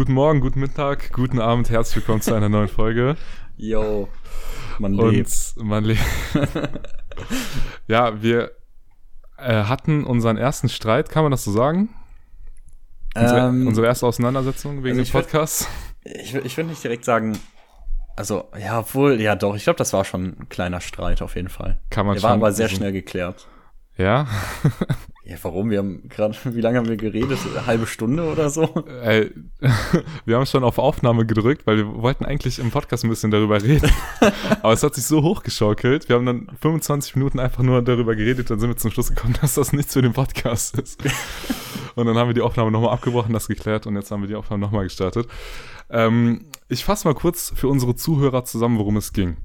Guten Morgen, guten Mittag, guten Abend, herzlich willkommen zu einer neuen Folge. Yo, man Und lebt. man lebt. ja, wir äh, hatten unseren ersten Streit, kann man das so sagen? Unsere, Ähm, unsere erste Auseinandersetzung wegen also dem ich würd- Podcast. ich ich würde nicht direkt sagen, also, ja, obwohl, ja doch, ich glaube, das war schon ein kleiner Streit auf jeden Fall. Kann man Der war schon aber sehr schnell geklärt. Ja, Ja, warum? Wir haben gerade, wie lange haben wir geredet? Eine halbe Stunde oder so? Ey, wir haben schon auf Aufnahme gedrückt, weil wir wollten eigentlich im Podcast ein bisschen darüber reden. Aber es hat sich so hochgeschaukelt. Wir haben dann 25 Minuten einfach nur darüber geredet, dann sind wir zum Schluss gekommen, dass das nichts für den Podcast ist. Und dann haben wir die Aufnahme nochmal abgebrochen, das geklärt und jetzt haben wir die Aufnahme nochmal gestartet. Ähm, ich fasse mal kurz für unsere Zuhörer zusammen, worum es ging.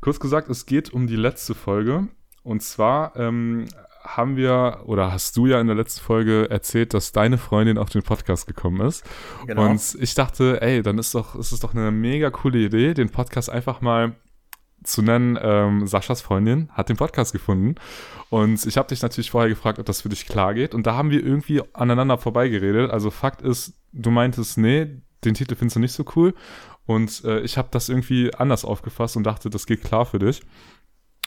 Kurz gesagt, es geht um die letzte Folge. Und zwar ähm, haben wir, oder hast du ja in der letzten Folge erzählt, dass deine Freundin auf den Podcast gekommen ist. Genau. Und ich dachte, ey, dann ist doch, ist es doch eine mega coole Idee, den Podcast einfach mal zu nennen. Ähm, Saschas Freundin hat den Podcast gefunden. Und ich habe dich natürlich vorher gefragt, ob das für dich klar geht. Und da haben wir irgendwie aneinander vorbeigeredet. Also Fakt ist, du meintest, nee, den Titel findest du nicht so cool. Und äh, ich habe das irgendwie anders aufgefasst und dachte, das geht klar für dich.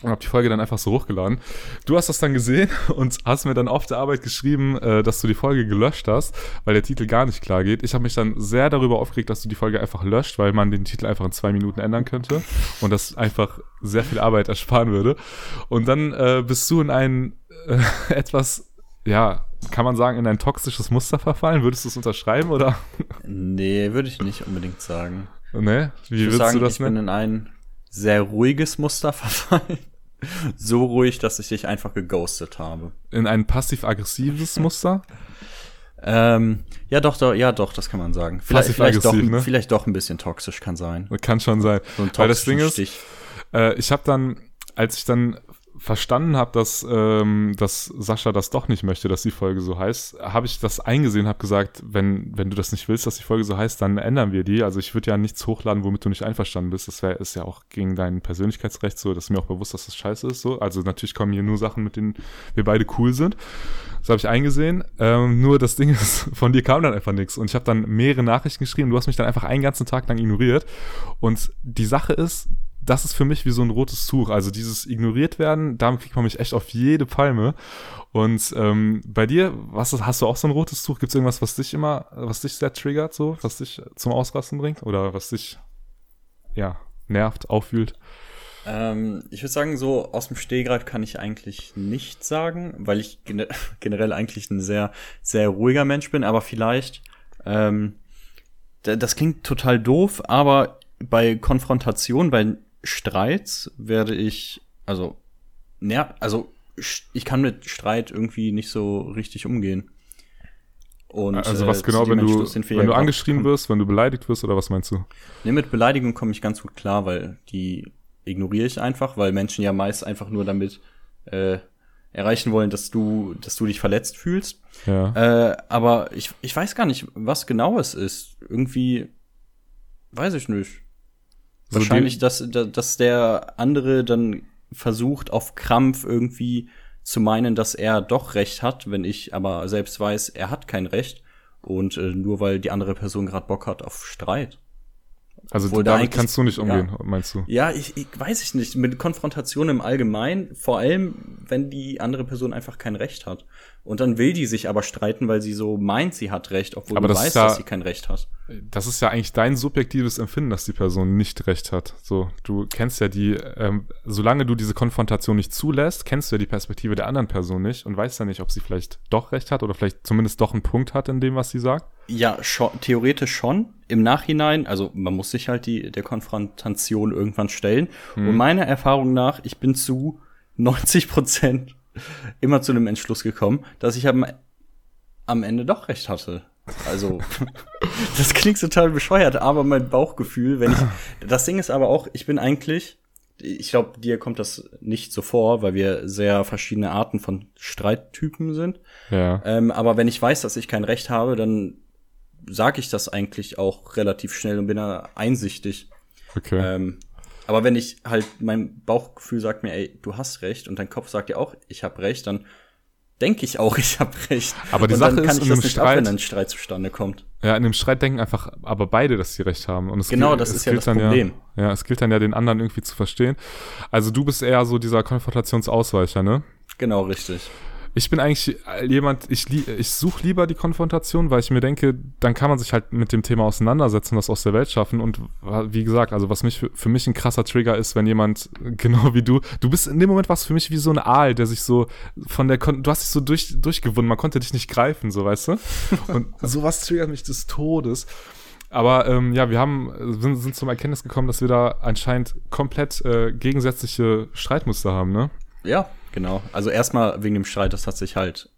Und habe die Folge dann einfach so hochgeladen. Du hast das dann gesehen und hast mir dann auf der Arbeit geschrieben, äh, dass du die Folge gelöscht hast, weil der Titel gar nicht klar geht. Ich habe mich dann sehr darüber aufgeregt, dass du die Folge einfach löscht, weil man den Titel einfach in zwei Minuten ändern könnte und das einfach sehr viel Arbeit ersparen würde. Und dann äh, bist du in ein äh, etwas, ja, kann man sagen, in ein toxisches Muster verfallen. Würdest du es unterschreiben oder? Nee, würde ich nicht unbedingt sagen. ne? Wie Ich würde würdest sagen, du das ich bin nennen? in ein sehr ruhiges Muster verfallen. So ruhig, dass ich dich einfach geghostet habe. In ein passiv-aggressives Muster? Ähm, ja, doch, doch, ja, doch, das kann man sagen. Vielleicht, vielleicht, doch, ne? vielleicht doch ein bisschen toxisch kann sein. Kann schon sein. So ein Weil das Ding ist. Äh, ich habe dann, als ich dann verstanden habe, dass, ähm, dass Sascha das doch nicht möchte, dass die Folge so heißt, habe ich das eingesehen, habe gesagt, wenn, wenn du das nicht willst, dass die Folge so heißt, dann ändern wir die. Also ich würde ja nichts hochladen, womit du nicht einverstanden bist. Das wär, ist ja auch gegen dein Persönlichkeitsrecht so. Das ist mir auch bewusst, dass das scheiße ist. So. Also natürlich kommen hier nur Sachen, mit denen wir beide cool sind. Das habe ich eingesehen. Ähm, nur das Ding ist, von dir kam dann einfach nichts. Und ich habe dann mehrere Nachrichten geschrieben. Du hast mich dann einfach einen ganzen Tag lang ignoriert. Und die Sache ist, das ist für mich wie so ein rotes Tuch. Also dieses ignoriert werden, damit kriegt man mich echt auf jede Palme. Und ähm, bei dir, was hast du auch so ein rotes Tuch? Gibt es irgendwas, was dich immer, was dich sehr triggert, so, was dich zum Ausrasten bringt? Oder was dich ja nervt, auffühlt? Ähm, ich würde sagen, so aus dem Stehgreif kann ich eigentlich nicht sagen, weil ich gene generell eigentlich ein sehr, sehr ruhiger Mensch bin, aber vielleicht, ähm, da- das klingt total doof, aber bei Konfrontation, bei Streits werde ich, also, ner also, ich kann mit Streit irgendwie nicht so richtig umgehen. Und, also äh, was zu genau, wenn du, wenn du angeschrien wirst, wenn du beleidigt wirst oder was meinst du? Ne, mit Beleidigung komme ich ganz gut klar, weil die ignoriere ich einfach, weil Menschen ja meist einfach nur damit äh, erreichen wollen, dass du, dass du dich verletzt fühlst. Ja. Äh, aber ich, ich weiß gar nicht, was genau es ist. Irgendwie weiß ich nicht. Wahrscheinlich, dass, da- dass der andere dann versucht, auf Krampf irgendwie zu meinen, dass er doch Recht hat, wenn ich aber selbst weiß, er hat kein Recht. Und äh, nur weil die andere Person gerade Bock hat auf Streit. Also obwohl da damit eigentlich- kannst du nicht umgehen, ja. meinst du? Ja, ich, ich weiß ich nicht. Mit Konfrontation im Allgemeinen, vor allem, wenn die andere Person einfach kein Recht hat. Und dann will die sich aber streiten, weil sie so meint, sie hat Recht, obwohl Aber du das weißt, ja- dass sie kein Recht hat. das ist ja eigentlich dein subjektives Empfinden, dass die Person nicht recht hat. So, du kennst ja die, ähm, solange du diese Konfrontation nicht zulässt, kennst du ja die Perspektive der anderen Person nicht und weißt ja nicht, ob sie vielleicht doch recht hat oder vielleicht zumindest doch einen Punkt hat in dem, was sie sagt. Ja, schon, theoretisch schon. Im Nachhinein, also man muss sich halt die, der Konfrontation irgendwann stellen. Und meiner Erfahrung nach, ich bin zu 90 Prozent immer zu dem Entschluss gekommen, dass ich am, am Ende doch recht hatte. Also, das klingt total bescheuert, aber mein Bauchgefühl, wenn ich, das Ding ist aber auch, ich bin eigentlich, ich glaube, dir kommt das nicht so vor, weil wir sehr verschiedene Arten von Streittypen sind. Ja. Ähm, aber wenn ich weiß, dass ich kein Recht habe, dann sage ich das eigentlich auch relativ schnell und bin da einsichtig. Okay. Ähm, aber wenn ich halt, mein Bauchgefühl sagt mir, ey, du hast recht und dein Kopf sagt dir auch, ich habe recht, dann denke ich auch, ich habe recht. Aber die Und Sache dann kann ist, ich in das einem nicht ab, Streit- wenn ein Streit zustande kommt. Ja, in dem Streit denken einfach aber beide, dass sie recht haben. Und es Genau, gilt- das es ist ja das Problem. Ja, ja, es gilt dann ja, den anderen irgendwie zu verstehen. Also du bist eher so dieser Konfrontationsausweicher, ne? Genau, richtig. Ich bin eigentlich jemand, ich, ich suche lieber die Konfrontation, weil ich mir denke, dann kann man sich halt mit dem Thema auseinandersetzen, das aus der Welt schaffen. Und wie gesagt, also was mich für, für mich ein krasser Trigger ist, wenn jemand, genau wie du, du bist in dem Moment was für mich wie so ein Aal, der sich so von der, Kon du hast dich so durch, durchgewunden, man konnte dich nicht greifen, so weißt du? Und sowas triggert mich des Todes. Aber ähm, ja, wir haben sind, sind zum Erkenntnis gekommen, dass wir da anscheinend komplett äh, gegensätzliche Streitmuster haben, ne? Ja, genau. Also erstmal wegen dem Streit, das hat sich halt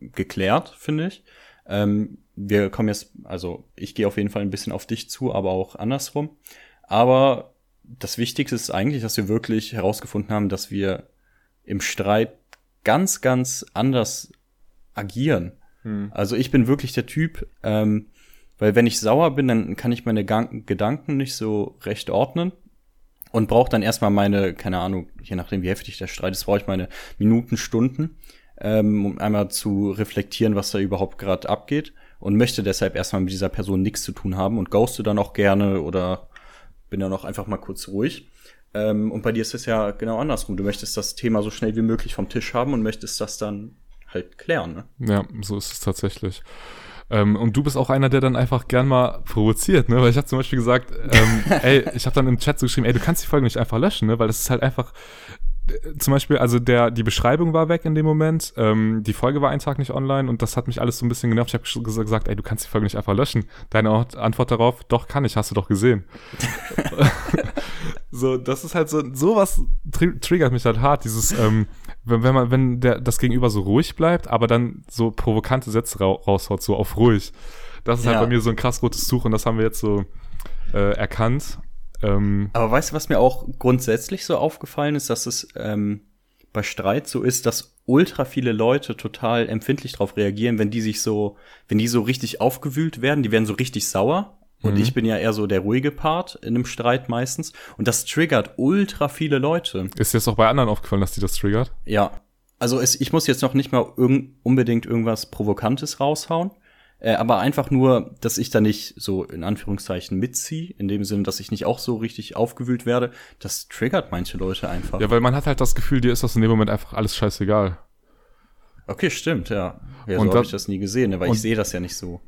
geklärt, finde ich. Ähm, wir kommen jetzt, also ich gehe auf jeden Fall ein bisschen auf dich zu, aber auch andersrum. Aber das Wichtigste ist eigentlich, dass wir wirklich herausgefunden haben, dass wir im Streit ganz, ganz anders agieren. Also ich bin wirklich der Typ, ähm, weil wenn ich sauer bin, dann kann ich meine Gedanken nicht so recht ordnen und brauche dann erstmal meine, keine Ahnung, je nachdem wie heftig der Streit ist, brauche ich meine Minuten, Stunden, ähm, um einmal zu reflektieren, was da überhaupt gerade abgeht und möchte deshalb erstmal mit dieser Person nichts zu tun haben und ghoste dann auch gerne oder bin dann auch einfach mal kurz ruhig. Ähm, und bei dir ist es ja genau andersrum. Du möchtest das Thema so schnell wie möglich vom Tisch haben und möchtest das dann halt klären. Ne? Ja, so ist es tatsächlich. Ähm, und du bist auch einer, der dann einfach gern mal provoziert, ne? Weil ich habe zum Beispiel gesagt, ähm, ey, ich habe dann im Chat so geschrieben, ey, du kannst die Folge nicht einfach löschen, ne? Weil das ist halt einfach äh, zum Beispiel, also der, die Beschreibung war weg in dem Moment, ähm, die Folge war einen Tag nicht online und das hat mich alles so ein bisschen genervt. Ich habe gesagt, ey, du kannst die Folge nicht einfach löschen. Deine Antwort darauf, doch kann ich, hast du doch gesehen. so, das ist halt so, sowas tri triggert mich halt hart, dieses, ähm, wenn, wenn man, wenn der, das Gegenüber so ruhig bleibt, aber dann so provokante Sätze ra raushaut, so auf ruhig. Das ist Ja. halt bei mir so ein krass rotes Tuch und das haben wir jetzt so äh, erkannt. Ähm, Aber weißt du, was mir auch grundsätzlich so aufgefallen ist, dass es ähm, bei Streit so ist, dass ultra viele Leute total empfindlich darauf reagieren, wenn die sich so, wenn die so richtig aufgewühlt werden, die werden so richtig sauer. Und Mhm. ich bin ja eher so der ruhige Part in einem Streit meistens. Und das triggert ultra viele Leute. ist dir das auch bei anderen aufgefallen, dass die das triggert? Ja. Also es, ich muss jetzt noch nicht mal irgend, unbedingt irgendwas Provokantes raushauen. Äh, aber einfach nur, dass ich da nicht so in Anführungszeichen mitziehe, in dem Sinne, dass ich nicht auch so richtig aufgewühlt werde, das triggert manche Leute einfach. Ja, weil man hat halt das Gefühl, dir ist das in dem Moment einfach alles scheißegal. Okay, stimmt, ja. Ja, Und so habe ich das nie gesehen, ne, weil und- ich sehe das ja nicht so.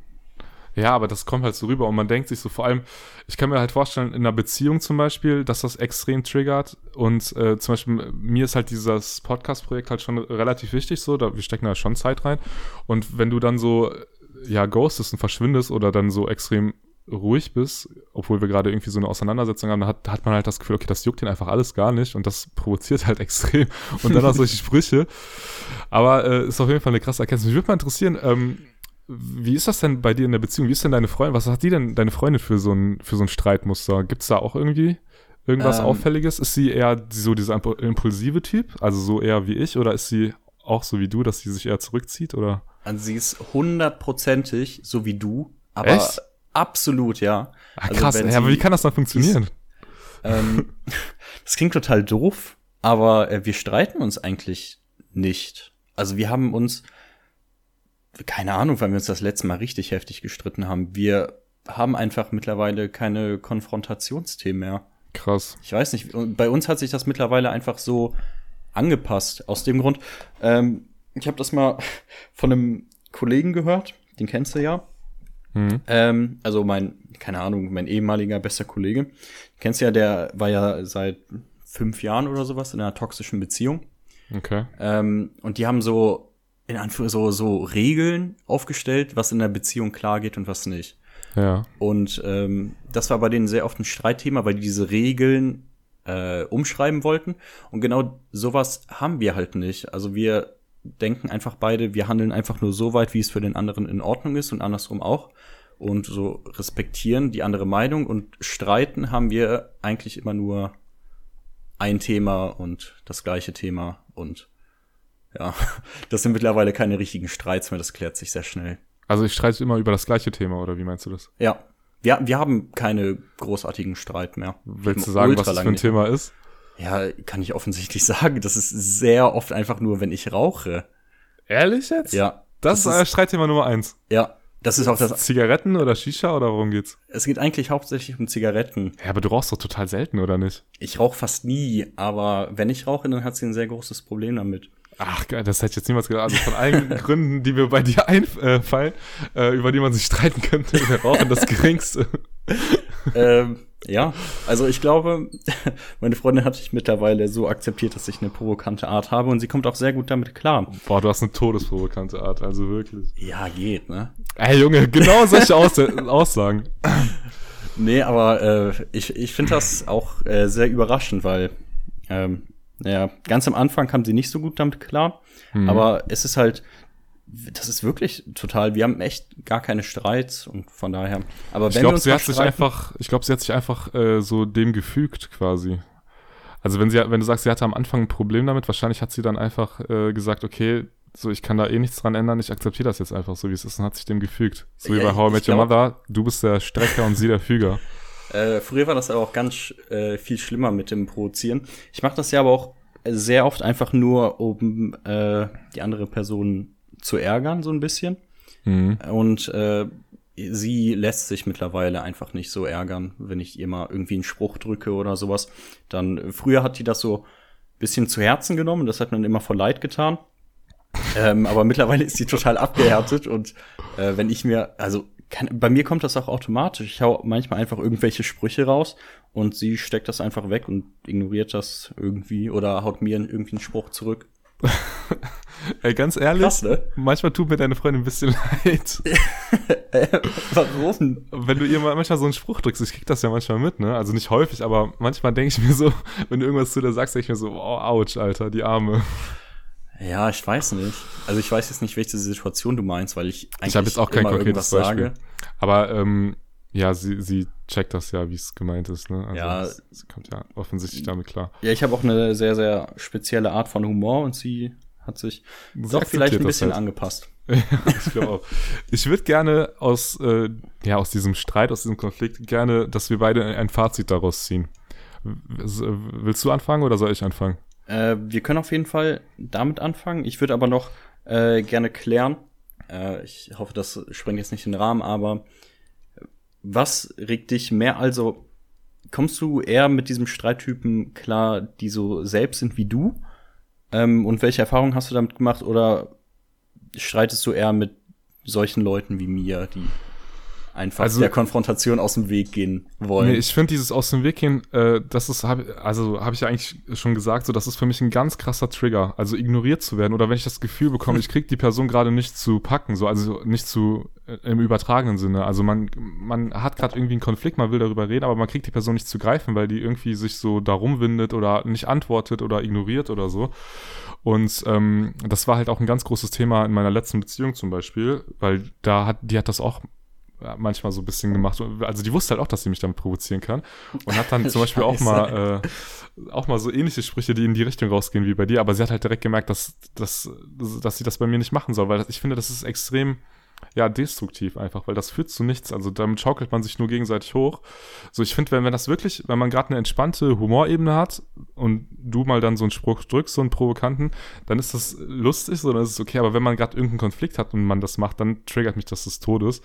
Ja, aber das kommt halt so rüber und man denkt sich so, vor allem, ich kann mir halt vorstellen, in einer Beziehung zum Beispiel, dass das extrem triggert und äh, zum Beispiel, mir ist halt dieses Podcast-Projekt halt schon relativ wichtig so, da, wir stecken da schon Zeit rein und wenn du dann so, ja, ghostest und verschwindest oder dann so extrem ruhig bist, obwohl wir gerade irgendwie so eine Auseinandersetzung haben, dann hat, hat man halt das Gefühl, okay, das juckt ihn einfach alles gar nicht und das provoziert halt extrem und dann auch solche Sprüche. Aber äh, ist auf jeden Fall eine krasse Erkenntnis. Mich würde mal interessieren, ähm, wie ist das denn bei dir in der Beziehung? Wie ist denn deine Freundin? Was hat die denn, deine Freundin, für so ein, für so ein Streitmuster? Gibt es da auch irgendwie irgendwas Ähm. Auffälliges? Ist sie eher so dieser impu- impulsive Typ? Also so eher wie ich? Oder ist sie auch so wie du, dass sie sich eher zurückzieht? Oder? Also sie ist hundertprozentig so wie du, aber Echt? absolut, ja. Ah, Also krass, wenn ja, aber wie kann das dann funktionieren? Ähm, das klingt total doof, aber äh, wir streiten uns eigentlich nicht. Also wir haben uns, keine Ahnung, wann wir uns das letzte Mal richtig heftig gestritten haben. Wir haben einfach mittlerweile keine Konfrontationsthemen mehr. Krass. Ich weiß nicht, bei uns hat sich das mittlerweile einfach so angepasst. Aus dem Grund, ähm, ich habe das mal von einem Kollegen gehört, den kennst du ja. Hm. Ähm, also mein, keine Ahnung, mein ehemaliger bester Kollege. Du kennst ja, der war ja seit fünf Jahren oder sowas in einer toxischen Beziehung. Okay. Ähm, und die haben so, in Anführungszeichen, so, so Regeln aufgestellt, was in der Beziehung klar geht und was nicht. Ja. Und ähm, das war bei denen sehr oft ein Streitthema, weil die diese Regeln äh, umschreiben wollten. Und genau sowas haben wir halt nicht. Also wir denken einfach beide, wir handeln einfach nur so weit, wie es für den anderen in Ordnung ist und andersrum auch. Und so respektieren die andere Meinung und streiten haben wir eigentlich immer nur ein Thema und das gleiche Thema und ja, das sind mittlerweile keine richtigen Streits mehr, das klärt sich sehr schnell. Also ich streite immer über das gleiche Thema, oder wie meinst du das? Ja. Wir, wir haben keine großartigen Streit mehr. Willst du sagen, was das für ein Thema ist? Ja, kann ich offensichtlich sagen. Das ist sehr oft einfach nur, wenn ich rauche. Ehrlich jetzt? Ja. Das, Das ist, ist- Streitthema Nummer eins. Ja. Das ist auch das. Zigaretten oder Shisha oder worum geht's? Es geht eigentlich hauptsächlich um Zigaretten. Ja, aber du rauchst doch total selten, oder nicht? Ich rauche fast nie, aber wenn ich rauche, dann hat sie ein sehr großes Problem damit. Ach, geil, das hätte ich jetzt niemals gedacht. Also von allen Gründen, die mir bei dir einfallen, äh, über die man sich streiten könnte, wäre Rauchen das geringste. ähm, ja, also ich glaube, meine Freundin hat sich mittlerweile so akzeptiert, dass ich eine provokante Art habe und sie kommt auch sehr gut damit klar. Boah, du hast eine todesprovokante Art, also wirklich. Ja, geht, ne? Ey, Junge, genau solche Aus Aussagen. Nee, aber äh, ich, ich finde das auch äh, sehr überraschend, weil ähm, ja, ganz am Anfang kam sie nicht so gut damit klar, Mhm. aber es ist halt, das ist wirklich total, wir haben echt gar keine Streits und von daher, aber wenn Ich glaube, sie hat sich einfach, ich glaube, sie hat sich einfach äh, so dem gefügt quasi. Also wenn sie, wenn du sagst, sie hatte am Anfang ein Problem damit, wahrscheinlich hat sie dann einfach äh, gesagt, okay, so ich kann da eh nichts dran ändern, ich akzeptiere das jetzt einfach so, wie es ist und hat sich dem gefügt. So wie Ja, bei How I Met Your glaub- Mother, du bist der Strecker und sie der Füger. Äh, früher war das aber auch ganz äh, viel schlimmer mit dem Provozieren. Ich mache das ja aber auch sehr oft einfach nur, um äh, die andere Person zu ärgern, so ein bisschen. Mhm. Und äh, sie lässt sich mittlerweile einfach nicht so ärgern, wenn ich ihr mal irgendwie einen Spruch drücke oder sowas. Dann früher hat die das so ein bisschen zu Herzen genommen, das hat man immer voll leid getan. ähm, aber mittlerweile ist sie total abgehärtet und äh, wenn ich mir, also kann, bei mir kommt das auch automatisch. Ich hau manchmal einfach irgendwelche Sprüche raus und sie steckt das einfach weg und ignoriert das irgendwie oder haut mir irgendwie einen Spruch zurück. Ey, ganz ehrlich, Krass, ne? manchmal tut mir deine Freundin ein bisschen leid. Warum? wenn du ihr mal manchmal so einen Spruch drückst, ich krieg das ja manchmal mit, ne? Also nicht häufig, aber manchmal denke ich mir so, wenn du irgendwas zu der sagst, denke ich mir so, oh, ouch, Alter, die Arme. Ja, ich weiß nicht. Also ich weiß jetzt nicht, welche Situation du meinst, weil ich eigentlich Ich habe jetzt auch kein konkretes irgendwas Beispiel. sage. Aber ähm, ja, sie, sie checkt das ja, wie es gemeint ist, ne? Also Ja. es- sie kommt ja offensichtlich damit klar. Ja, ich habe auch eine sehr, sehr spezielle Art von Humor und sie hat sich Sie doch vielleicht ein bisschen halt. angepasst. ich glaube auch. Ich würde gerne aus, äh, ja, aus diesem Streit, aus diesem Konflikt, gerne, dass wir beide ein Fazit daraus ziehen. Willst du anfangen oder soll ich anfangen? Äh, wir können auf jeden Fall damit anfangen. Ich würde aber noch äh, gerne klären. Äh, ich hoffe, das sprengt jetzt nicht den Rahmen, aber was regt dich mehr? Also kommst du eher mit diesem Streittypen klar, die so selbst sind wie du? Ähm, und welche Erfahrungen hast du damit gemacht? Oder streitest du eher mit solchen Leuten wie mir, die einfach Also- der Konfrontation aus dem Weg gehen wollen? Nee, ich finde dieses aus dem Weg gehen, äh, das ist, hab, also habe ich ja eigentlich schon gesagt, so das ist für mich ein ganz krasser Trigger, also ignoriert zu werden oder wenn ich das Gefühl bekomme, ich krieg die Person gerade nicht zu packen, so also nicht zu äh, im übertragenen Sinne. Also man man hat gerade irgendwie einen Konflikt, man will darüber reden, aber man kriegt die Person nicht zu greifen, weil die irgendwie sich so darum windet oder nicht antwortet oder ignoriert oder so. Und ähm, das war halt auch ein ganz großes Thema in meiner letzten Beziehung zum Beispiel, weil da hat die hat das auch manchmal so ein bisschen gemacht. Also die wusste halt auch, dass sie mich damit provozieren kann. Und hat dann zum Beispiel auch mal, äh, auch mal so ähnliche Sprüche, die in die Richtung rausgehen wie bei dir. Aber sie hat halt direkt gemerkt, dass, dass, dass sie das bei mir nicht machen soll, weil ich finde, das ist extrem ja, destruktiv einfach, weil das führt zu nichts. Also damit schaukelt man sich nur gegenseitig hoch. So, ich finde, wenn, wenn das wirklich, wenn man gerade eine entspannte Humorebene hat und du mal dann so einen Spruch drückst, so einen provokanten, dann ist das lustig, so, dann ist es okay. Aber wenn man gerade irgendeinen Konflikt hat und man das macht, dann triggert mich das des Todes.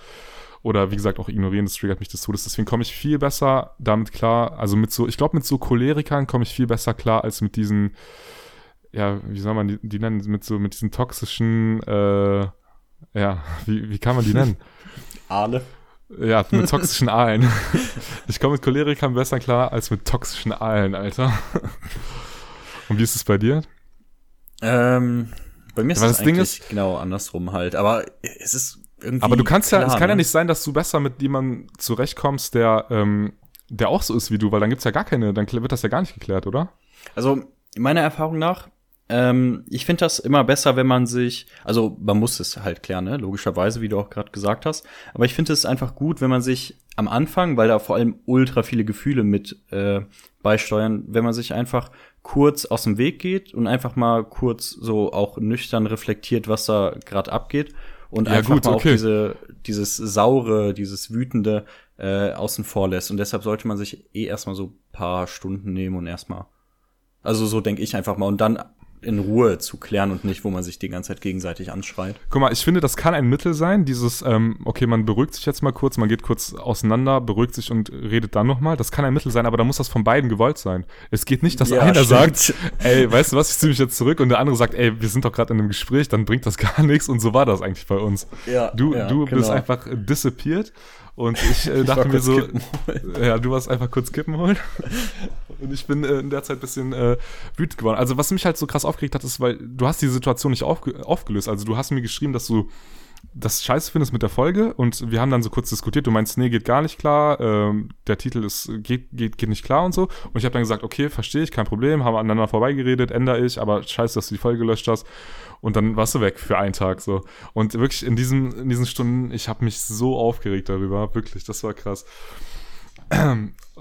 Oder wie gesagt, auch ignorieren, das triggert mich des Todes. Deswegen komme ich viel besser damit klar. Also mit so, ich glaube, mit so Cholerikern komme ich viel besser klar als mit diesen, ja, wie soll man die, die nennen, mit so, mit diesen toxischen, äh, ja, wie, wie kann man die nennen? Aale. Ja, mit toxischen Aalen. Ich komme mit Cholerikern besser klar als mit toxischen Aalen, Alter. Und wie ist es bei dir? Ähm, bei mir ist es das Ding eigentlich genau andersrum halt. Aber es ist irgendwie. Aber du kannst ja, klar, es kann ja ne? nicht sein, dass du besser mit jemandem zurechtkommst, der, ähm, der auch so ist wie du, weil dann gibt's ja gar keine, dann wird das ja gar nicht geklärt, oder? Also, meiner Erfahrung nach, ähm, ich finde das immer besser, wenn man sich, also man muss es halt klären, ne? logischerweise, wie du auch gerade gesagt hast. Aber ich finde es einfach gut, wenn man sich am Anfang, weil da vor allem ultra viele Gefühle mit äh, beisteuern, wenn man sich einfach kurz aus dem Weg geht und einfach mal kurz so auch nüchtern reflektiert, was da gerade abgeht. Und Ja, einfach gut, mal okay. auch diese, dieses saure, dieses wütende äh, außen vor lässt. Und deshalb sollte man sich eh erstmal so paar Stunden nehmen und erstmal also so denke ich einfach mal. Und dann in Ruhe zu klären und nicht, wo man sich die ganze Zeit gegenseitig anschreit. Guck mal, ich finde, das kann ein Mittel sein, dieses, ähm, okay, man beruhigt sich jetzt mal kurz, man geht kurz auseinander, beruhigt sich und redet dann nochmal. Das kann ein Mittel sein, aber da muss das von beiden gewollt sein. Es geht nicht, dass Ja, einer stimmt. sagt, ey, weißt du was, ich ziehe mich jetzt zurück und der andere sagt, ey, wir sind doch gerade in einem Gespräch, dann bringt das gar nichts und so war das eigentlich bei uns. Ja, Du, ja, du bist genau. einfach äh, disappeared und ich äh, war dachte mir so, ja, du warst einfach kurz Kippen holen und ich bin äh, in der Zeit ein bisschen äh, wütend geworden. Also was mich halt so krass aufgeregt hat, ist, weil du hast die Situation nicht aufge aufgelöst. Also du hast mir geschrieben, dass du das scheiße findest mit der Folge und wir haben dann so kurz diskutiert. Du meinst, nee, geht gar nicht klar, ähm, der Titel ist, geht, geht, geht nicht klar und so. Und ich habe dann gesagt, okay, verstehe ich, kein Problem, haben aneinander vorbeigeredet, ändere ich, aber scheiße, dass du die Folge gelöscht hast. Und dann warst du weg für einen Tag so. Und wirklich in diesen, in diesen Stunden, ich habe mich so aufgeregt darüber, wirklich, das war krass.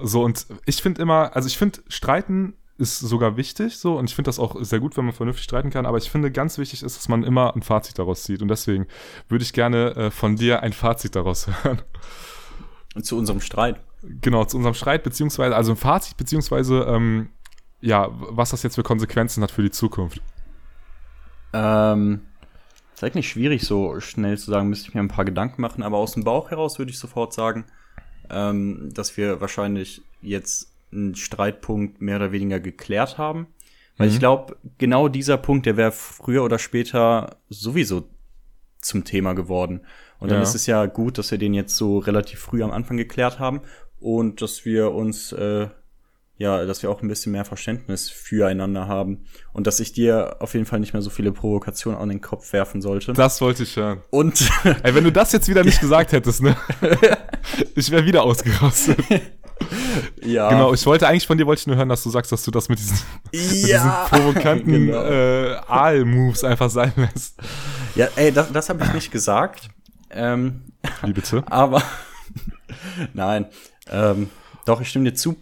So, und ich finde immer, also ich finde, Streiten ist sogar wichtig, so, und ich finde das auch sehr gut, wenn man vernünftig streiten kann, aber ich finde, ganz wichtig ist, dass man immer ein Fazit daraus zieht. Und deswegen würde ich gerne äh, von dir ein Fazit daraus hören. Und zu unserem Streit. genau, zu unserem Streit, beziehungsweise, also ein Fazit, beziehungsweise, ähm, ja, was das jetzt für Konsequenzen hat für die Zukunft. Ähm, ist eigentlich schwierig, so schnell zu sagen, müsste ich mir ein paar Gedanken machen, aber aus dem Bauch heraus würde ich sofort sagen, ähm, dass wir wahrscheinlich jetzt einen Streitpunkt mehr oder weniger geklärt haben. Weil Mhm. ich glaube, genau dieser Punkt, der wäre früher oder später sowieso zum Thema geworden. Und dann Ja. ist es ja gut, dass wir den jetzt so relativ früh am Anfang geklärt haben und dass wir uns, äh, ja, dass wir auch ein bisschen mehr Verständnis füreinander haben und dass ich dir auf jeden Fall nicht mehr so viele Provokationen an den Kopf werfen sollte. Das wollte ich hören. Und Ey, wenn du das jetzt wieder nicht gesagt hättest, ne? ich wäre wieder ausgerastet. ja, Genau, ich wollte eigentlich von dir, wollte ich nur hören, dass du sagst, dass du das mit diesen, mit diesen ja, provokanten genau. äh, Aal-Moves einfach sein lässt. ja, ey, das, das habe ich nicht gesagt. Ähm, Wie bitte? aber nein, ähm, doch, ich stimme dir zu.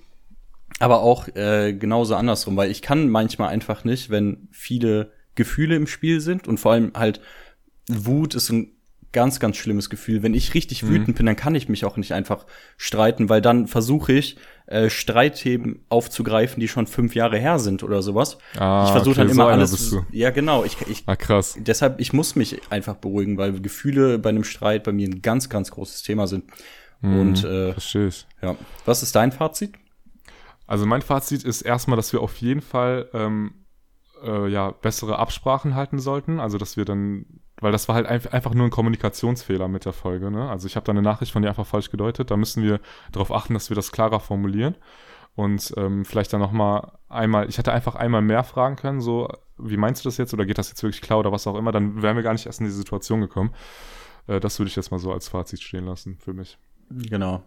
Aber auch äh, genauso andersrum, weil ich kann manchmal einfach nicht, wenn viele Gefühle im Spiel sind und vor allem halt Wut ist ein ganz, ganz schlimmes Gefühl. Wenn ich richtig Mhm. wütend bin, dann kann ich mich auch nicht einfach streiten, weil dann versuche ich, äh, Streitthemen aufzugreifen, die schon fünf Jahre her sind oder sowas. Ah, ich versuche okay, dann so immer einer alles. Ja, genau. Ich, ich, Ah, krass. deshalb, ich muss mich einfach beruhigen, weil Gefühle bei einem Streit bei mir ein ganz, ganz großes Thema sind. Und äh, Verstehe ich. ja, was ist dein Fazit? Also mein Fazit ist erstmal, dass wir auf jeden Fall ähm, äh, ja, bessere Absprachen halten sollten. Also dass wir dann, weil das war halt einf- einfach nur ein Kommunikationsfehler mit der Folge. Ne? Also ich habe da eine Nachricht von dir einfach falsch gedeutet. Da müssen wir darauf achten, dass wir das klarer formulieren. Und ähm, vielleicht dann nochmal einmal, ich hätte einfach einmal mehr fragen können, so, wie meinst du das jetzt oder geht das jetzt wirklich klar oder was auch immer, dann wären wir gar nicht erst in diese Situation gekommen. Äh, das würde ich jetzt mal so als Fazit stehen lassen für mich. Genau.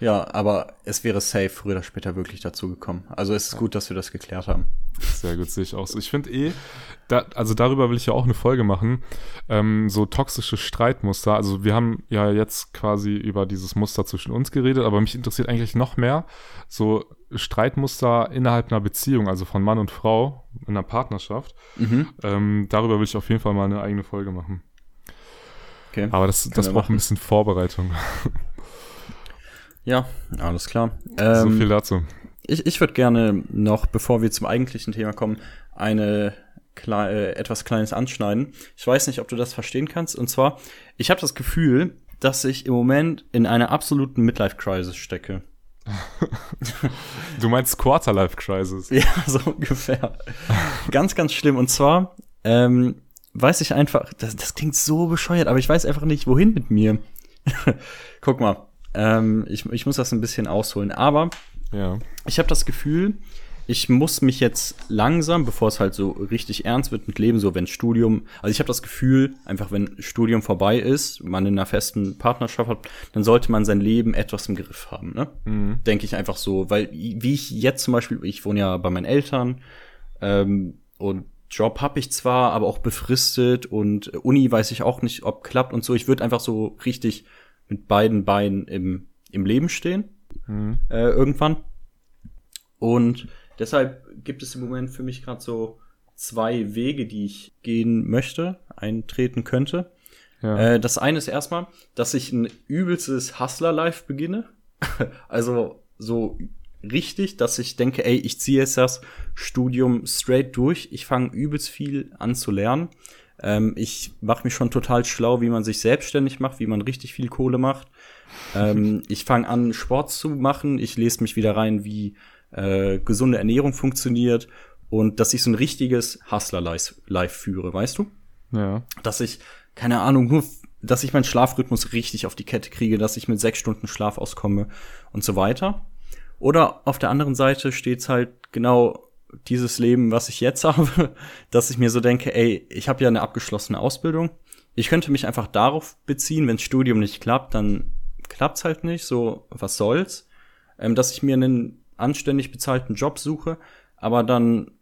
Ja, aber es wäre safe früher oder später wirklich dazu gekommen. Also es ist gut, dass wir das geklärt haben. Sehr gut, sehe ich auch so. Ich finde eh, da, also darüber will ich ja auch eine Folge machen, ähm, so toxische Streitmuster. Also wir haben ja jetzt quasi über dieses Muster zwischen uns geredet, aber mich interessiert eigentlich noch mehr so Streitmuster innerhalb einer Beziehung, also von Mann und Frau in einer Partnerschaft. Mhm. Ähm, darüber will ich auf jeden Fall mal eine eigene Folge machen. Okay. Aber das, das braucht machen. ein bisschen Vorbereitung. Ja, alles klar. so Ähm, viel dazu. ich ich würde gerne noch, bevor wir zum eigentlichen Thema kommen, eine klei äh, etwas Kleines anschneiden. Ich weiß nicht, ob du das verstehen kannst. Und zwar, ich habe das Gefühl, dass ich im Moment in einer absoluten Midlife-Crisis stecke. Du meinst Quarterlife Crisis. Ja, so ungefähr. ganz, ganz schlimm. Und zwar ähm, weiß ich einfach, das, das klingt so bescheuert, aber ich weiß einfach nicht, wohin mit mir. Guck mal, ähm, ich, ich muss das ein bisschen ausholen. Aber Ja. ich habe das Gefühl, ich muss mich jetzt langsam, bevor es halt so richtig ernst wird mit Leben, so wenn Studium, also ich habe das Gefühl, einfach wenn Studium vorbei ist, man in einer festen Partnerschaft hat, dann sollte man sein Leben etwas im Griff haben, ne? Mhm. Denke ich einfach so, weil wie ich jetzt zum Beispiel, ich wohne ja bei meinen Eltern ähm, und Job habe ich zwar, aber auch befristet und Uni weiß ich auch nicht, ob klappt und so. Ich würde einfach so richtig mit beiden Beinen im, im Leben stehen Mhm. äh, irgendwann. Und deshalb gibt es im Moment für mich gerade so zwei Wege, die ich gehen möchte, eintreten könnte. Ja. Äh, das eine ist erstmal, dass ich ein übelstes Hustler-Life beginne. also so richtig, dass ich denke, ey, ich ziehe jetzt das Studium straight durch. Ich fange übelst viel an zu lernen. Ähm, ich mache mich schon total schlau, wie man sich selbstständig macht, wie man richtig viel Kohle macht. ähm, ich fange an, Sport zu machen. Ich lese mich wieder rein, wie äh, gesunde Ernährung funktioniert und dass ich so ein richtiges Hustler-Life führe, weißt du? Ja. Dass ich, keine Ahnung, nur, dass ich meinen Schlafrhythmus richtig auf die Kette kriege, dass ich mit sechs Stunden Schlaf auskomme und so weiter. Oder auf der anderen Seite steht's halt genau dieses Leben, was ich jetzt habe, dass ich mir so denke, ey, ich habe ja eine abgeschlossene Ausbildung. Ich könnte mich einfach darauf beziehen, wenn Studium nicht klappt, dann klappt's halt nicht, so was soll's. Ähm, dass ich mir einen anständig bezahlten Job suche, aber dann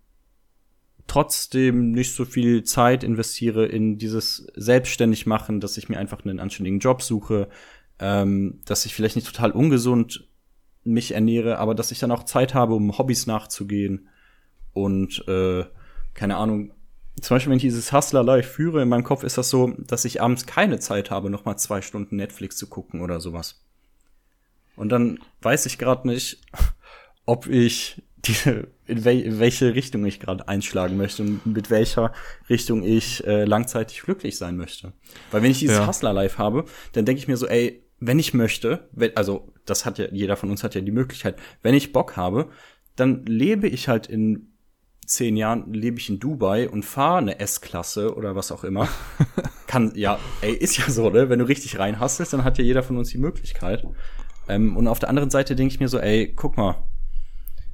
trotzdem nicht so viel Zeit investiere in dieses selbstständig machen, dass ich mir einfach einen anständigen Job suche, ähm, dass ich vielleicht nicht total ungesund mich ernähre, aber dass ich dann auch Zeit habe, um Hobbys nachzugehen und äh, keine Ahnung. Zum Beispiel, wenn ich dieses Hustler Life führe, in meinem Kopf ist das so, dass ich abends keine Zeit habe, noch mal zwei Stunden Netflix zu gucken oder sowas. Und dann weiß ich gerade nicht, ob ich diese, in, wel in welche Richtung ich gerade einschlagen möchte und mit welcher Richtung ich äh, langzeitig glücklich sein möchte. Weil wenn ich dieses ja. Hustler Life habe, dann denke ich mir so, ey, wenn ich möchte, wenn, also das hat ja, jeder von uns hat ja die Möglichkeit, wenn ich Bock habe, dann lebe ich halt in zehn Jahren lebe ich in Dubai und fahre eine S-Klasse oder was auch immer. Kann, ja, ey, ist ja so, ne? Wenn du richtig reinhasselst, dann hat ja jeder von uns die Möglichkeit. Ähm, und auf der anderen Seite denke ich mir so, ey, guck mal,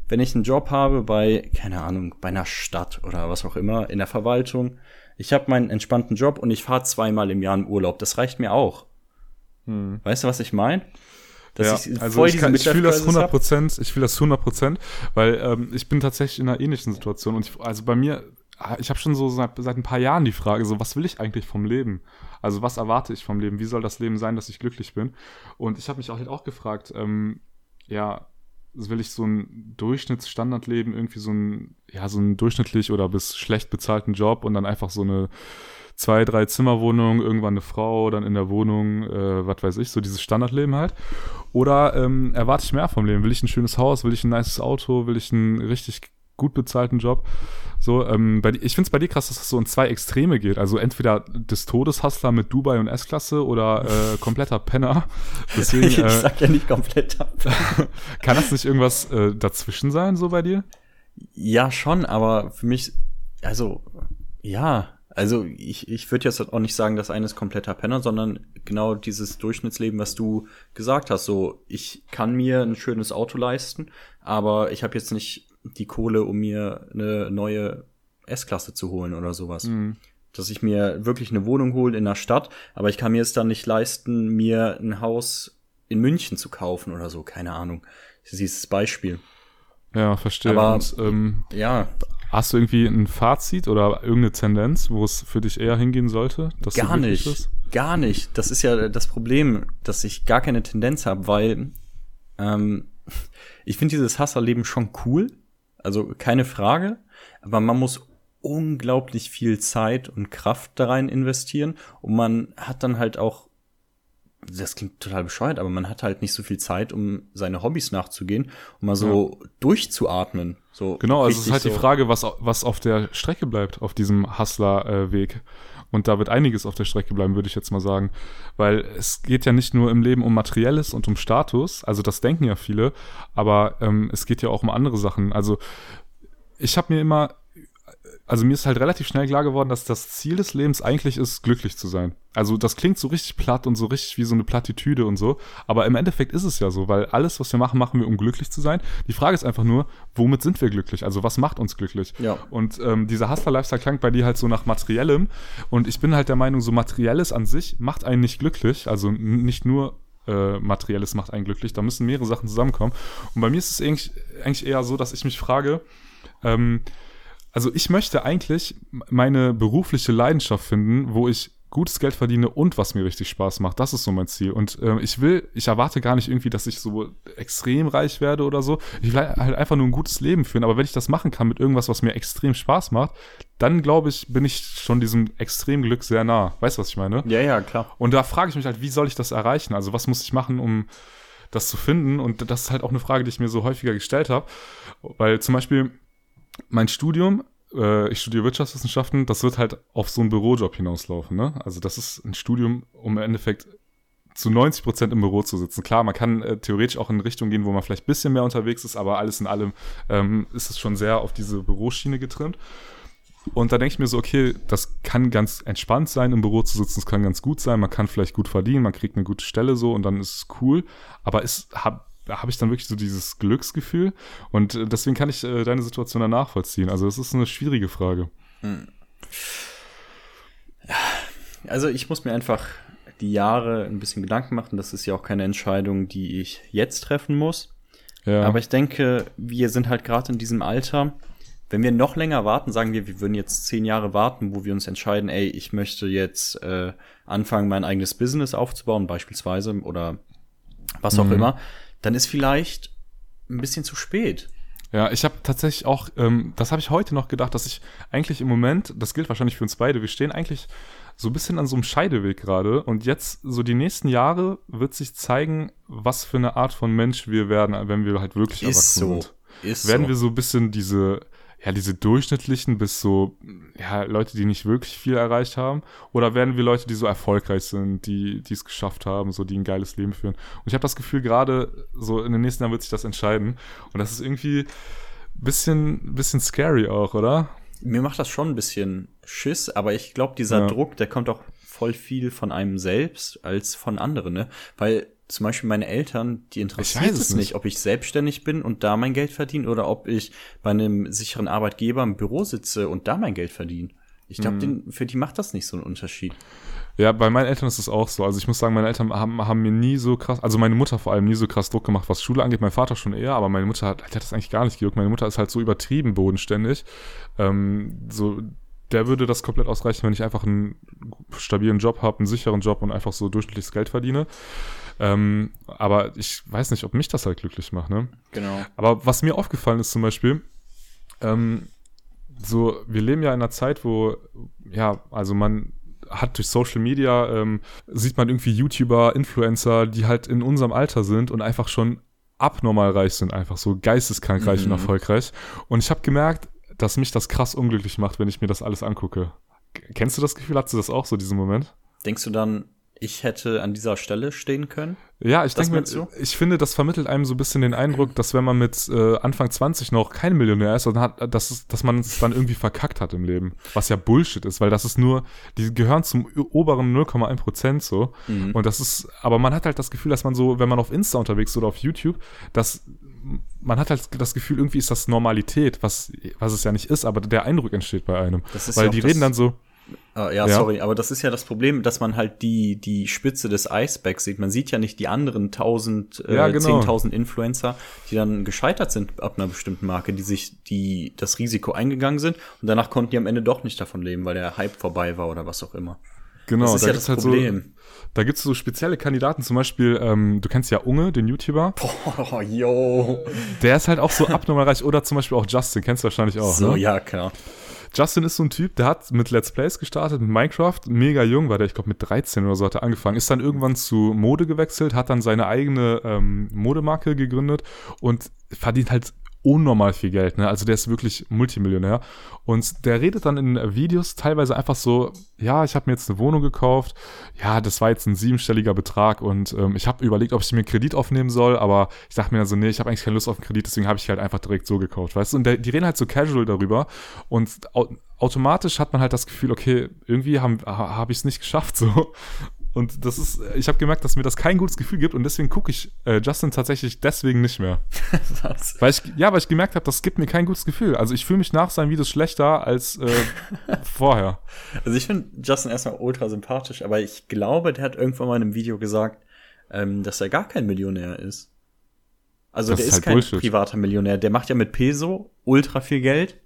wenn ich einen Job habe bei, keine Ahnung, bei einer Stadt oder was auch immer, in der Verwaltung, ich habe meinen entspannten Job und ich fahre zweimal im Jahr im Urlaub, das reicht mir auch. Hm. Weißt du, was ich meine? Ja, ich also ich, kann, ich fühle das 100 Prozent, ich fühle das 100 Prozent, weil ähm, ich bin tatsächlich in einer ähnlichen Situation und ich, also bei mir, ich habe schon so seit, seit ein paar Jahren die Frage, so was will ich eigentlich vom Leben? Also was erwarte ich vom Leben? Wie soll das Leben sein, dass ich glücklich bin? Und ich habe mich auch, halt auch gefragt, ähm, ja, will ich so ein Durchschnittsstandardleben, irgendwie so ein, ja, so ein durchschnittlich oder bis schlecht bezahlten Job und dann einfach so eine zwei, drei Zimmerwohnung, irgendwann eine Frau, dann in der Wohnung, äh, was weiß ich, so dieses Standardleben halt. Oder ähm, erwarte ich mehr vom Leben? Will ich ein schönes Haus? Will ich ein nices Auto? Will ich einen richtig gut bezahlten Job? So, ähm, bei, ich finde es bei dir krass, dass das so in zwei Extreme geht. Also entweder des Todeshustler mit Dubai und S-Klasse oder äh, kompletter Penner. Deswegen, ich äh, sag ja nicht kompletter. kann das nicht irgendwas äh, dazwischen sein, so bei dir? Ja, schon, aber für mich, also, ja, also ich, ich würde jetzt auch nicht sagen, dass eines kompletter Penner, sondern genau dieses Durchschnittsleben, was du gesagt hast. So, ich kann mir ein schönes Auto leisten, aber ich habe jetzt nicht die Kohle, um mir eine neue S-Klasse zu holen oder sowas. Mhm. Dass ich mir wirklich eine Wohnung hole in der Stadt, aber ich kann mir es dann nicht leisten, mir ein Haus in München zu kaufen oder so, keine Ahnung. Dieses Beispiel. Ja, verstehe. Aber, Und, ähm, ja. Hast du irgendwie ein Fazit oder irgendeine Tendenz, wo es für dich eher hingehen sollte? gar nicht. Bist? Gar nicht. Das ist ja das Problem, dass ich gar keine Tendenz habe, weil ähm, ich finde dieses Hasserleben schon cool. Also keine Frage. Aber man muss unglaublich viel Zeit und Kraft da rein investieren. Und man hat dann halt auch das klingt total bescheuert, aber man hat halt nicht so viel Zeit, um seine Hobbys nachzugehen, um mal so ja. durchzuatmen. So genau, also es ist halt so die Frage, was, was auf der Strecke bleibt, auf diesem Hustler-Weg. Und da wird einiges auf der Strecke bleiben, würde ich jetzt mal sagen. Weil es geht ja nicht nur im Leben um Materielles und um Status, also das denken ja viele, aber ähm, es geht ja auch um andere Sachen. Also ich habe mir immer also mir ist halt relativ schnell klar geworden, dass das Ziel des Lebens eigentlich ist, glücklich zu sein. Also das klingt so richtig platt und so richtig wie so eine Plattitüde und so, aber im Endeffekt ist es ja so, weil alles, was wir machen, machen wir, um glücklich zu sein. Die Frage ist einfach nur, womit sind wir glücklich? Also was macht uns glücklich? Ja. Und ähm, dieser Hustler-Lifestyle klang bei dir halt so nach Materiellem und ich bin halt der Meinung, so Materielles an sich macht einen nicht glücklich, also nicht nur äh, Materielles macht einen glücklich, da müssen mehrere Sachen zusammenkommen. Und bei mir ist es eigentlich, eigentlich eher so, dass ich mich frage, ähm, also ich möchte eigentlich meine berufliche Leidenschaft finden, wo ich gutes Geld verdiene und was mir richtig Spaß macht. Das ist so mein Ziel. Und äh, ich will, ich erwarte gar nicht irgendwie, dass ich so extrem reich werde oder so. Ich will halt einfach nur ein gutes Leben führen. Aber wenn ich das machen kann mit irgendwas, was mir extrem Spaß macht, dann glaube ich, bin ich schon diesem Extremglück sehr nah. Weißt du, was ich meine? Ja, ja, klar. Und da frage ich mich halt, wie soll ich das erreichen? Also was muss ich machen, um das zu finden. Und das ist halt auch eine Frage, die ich mir so häufiger gestellt habe. Weil zum Beispiel mein Studium, äh, ich studiere Wirtschaftswissenschaften, das wird halt auf so einen Bürojob hinauslaufen. Ne? Also das ist ein Studium, um im Endeffekt zu 90 Prozent im Büro zu sitzen. Klar, man kann äh, theoretisch auch in eine Richtung gehen, wo man vielleicht ein bisschen mehr unterwegs ist, aber alles in allem ähm, ist es schon sehr auf diese Büroschiene getrimmt. Und da denke ich mir so, okay, das kann ganz entspannt sein, im Büro zu sitzen, es kann ganz gut sein, man kann vielleicht gut verdienen, man kriegt eine gute Stelle so und dann ist es cool. Aber ist, hab, habe ich dann wirklich so dieses Glücksgefühl und äh, deswegen kann ich äh, deine Situation dann nachvollziehen. Also es ist eine schwierige Frage. Hm. Also ich muss mir einfach die Jahre ein bisschen Gedanken machen. Das ist ja auch keine Entscheidung, die ich jetzt treffen muss. Ja. Aber ich denke, wir sind halt gerade in diesem Alter. Wenn wir noch länger warten, sagen wir, wir würden jetzt zehn Jahre warten, wo wir uns entscheiden, ey, ich möchte jetzt äh, anfangen, mein eigenes Business aufzubauen, beispielsweise, oder was auch mhm. immer, dann ist vielleicht ein bisschen zu spät. Ja, ich habe tatsächlich auch, ähm, das habe ich heute noch gedacht, dass ich eigentlich im Moment, das gilt wahrscheinlich für uns beide, wir stehen eigentlich so ein bisschen an so einem Scheideweg gerade. Und jetzt, so die nächsten Jahre, wird sich zeigen, was für eine Art von Mensch wir werden, wenn wir halt wirklich Ist erwachsen so. sind. Ist werden so. wir so ein bisschen diese, ja, diese durchschnittlichen bis so, ja, Leute, die nicht wirklich viel erreicht haben? Oder werden wir Leute, die so erfolgreich sind, die, die es geschafft haben, so, die ein geiles Leben führen? Und ich habe das Gefühl, gerade so in den nächsten Jahren wird sich das entscheiden. Und das ist irgendwie bisschen, bisschen scary auch, oder? Mir macht das schon ein bisschen Schiss, aber ich glaube, dieser ja. Druck, der kommt auch voll viel von einem selbst als von anderen, ne? Weil zum Beispiel meine Eltern, die interessiert es nicht. nicht, ob ich selbstständig bin und da mein Geld verdiene oder ob ich bei einem sicheren Arbeitgeber im Büro sitze und da mein Geld verdiene. Ich glaube, mhm. für die macht das nicht so einen Unterschied. Ja, bei meinen Eltern ist es auch so. Also ich muss sagen, meine Eltern haben, haben mir nie so krass, also meine Mutter vor allem nie so krass Druck gemacht, was Schule angeht. Mein Vater schon eher, aber meine Mutter hat, hat das eigentlich gar nicht gejuckt. Meine Mutter ist halt so übertrieben bodenständig. Ähm, so, der würde das komplett ausreichen, wenn ich einfach einen stabilen Job habe, einen sicheren Job und einfach so durchschnittliches Geld verdiene. Ähm, aber ich weiß nicht, ob mich das halt glücklich macht, ne? Genau. Aber was mir aufgefallen ist zum Beispiel, ähm, so, wir leben ja in einer Zeit, wo, ja, also man hat durch Social Media, ähm, sieht man irgendwie YouTuber, Influencer, die halt in unserem Alter sind und einfach schon abnormal reich sind, einfach so geisteskrank reich mhm. und erfolgreich. Und ich habe gemerkt, dass mich das krass unglücklich macht, wenn ich mir das alles angucke. Kennst du das Gefühl? Hast du das auch so, diesen Moment? Denkst du dann, ich hätte an dieser Stelle stehen können? Ja, ich denke mir, ich finde, das vermittelt einem so ein bisschen den Eindruck, dass wenn man mit äh, Anfang 20 noch kein Millionär ist, dann hat, dass, dass man es dann irgendwie verkackt hat im Leben. Was ja Bullshit ist, weil das ist nur, die gehören zum oberen 0,1 Prozent so. Mhm. Und das ist, aber man hat halt das Gefühl, dass man so, wenn man auf Insta unterwegs ist oder auf YouTube, dass man hat halt das Gefühl, irgendwie ist das Normalität, was, was es ja nicht ist, aber der Eindruck entsteht bei einem. weil ja die reden dann so, Uh, ja, ja, sorry, aber das ist ja das Problem, dass man halt die, die Spitze des Eisbergs sieht. Man sieht ja nicht die anderen 1000, äh, ja, genau. 10.000 Influencer, die dann gescheitert sind ab einer bestimmten Marke, die sich, die das Risiko eingegangen sind und danach konnten die am Ende doch nicht davon leben, weil der Hype vorbei war oder was auch immer. Genau, das ist da ja das halt Problem. So, da gibt es so spezielle Kandidaten, zum Beispiel, ähm, du kennst ja Unge, den YouTuber. Boah, yo. Der ist halt auch so abnormal reich. Oder zum Beispiel auch Justin, kennst du wahrscheinlich auch. So, ne? ja, klar. Justin ist so ein Typ, der hat mit Let's Plays gestartet, mit Minecraft, mega jung war der, ich glaube mit 13 oder so hat er angefangen, ist dann irgendwann zu Mode gewechselt, hat dann seine eigene ähm, Modemarke gegründet und verdient halt unnormal viel Geld, ne? Also der ist wirklich Multimillionär. Und der redet dann in Videos teilweise einfach so, ja, ich habe mir jetzt eine Wohnung gekauft, ja, das war jetzt ein siebenstelliger Betrag und ähm, ich habe überlegt, ob ich mir einen Kredit aufnehmen soll, aber ich dachte mir dann so, nee, ich habe eigentlich keine Lust auf einen Kredit, deswegen habe ich halt einfach direkt so gekauft, weißt du? Und der, die reden halt so casual darüber und automatisch hat man halt das Gefühl, okay, irgendwie habe hab ich es nicht geschafft so. Und das ist, ich habe gemerkt, dass mir das kein gutes Gefühl gibt und deswegen gucke ich äh, Justin tatsächlich deswegen nicht mehr. Was? Weil ich, ja, weil ich gemerkt habe, das gibt mir kein gutes Gefühl. Also ich fühle mich nach seinen Videos schlechter als äh, vorher. Also ich finde Justin erstmal ultra sympathisch, aber ich glaube, der hat irgendwann mal in einem Video gesagt, ähm, dass er gar kein Millionär ist. Also das der ist, halt kein Bullshit. privater Millionär. Der macht ja mit Peso ultra viel Geld.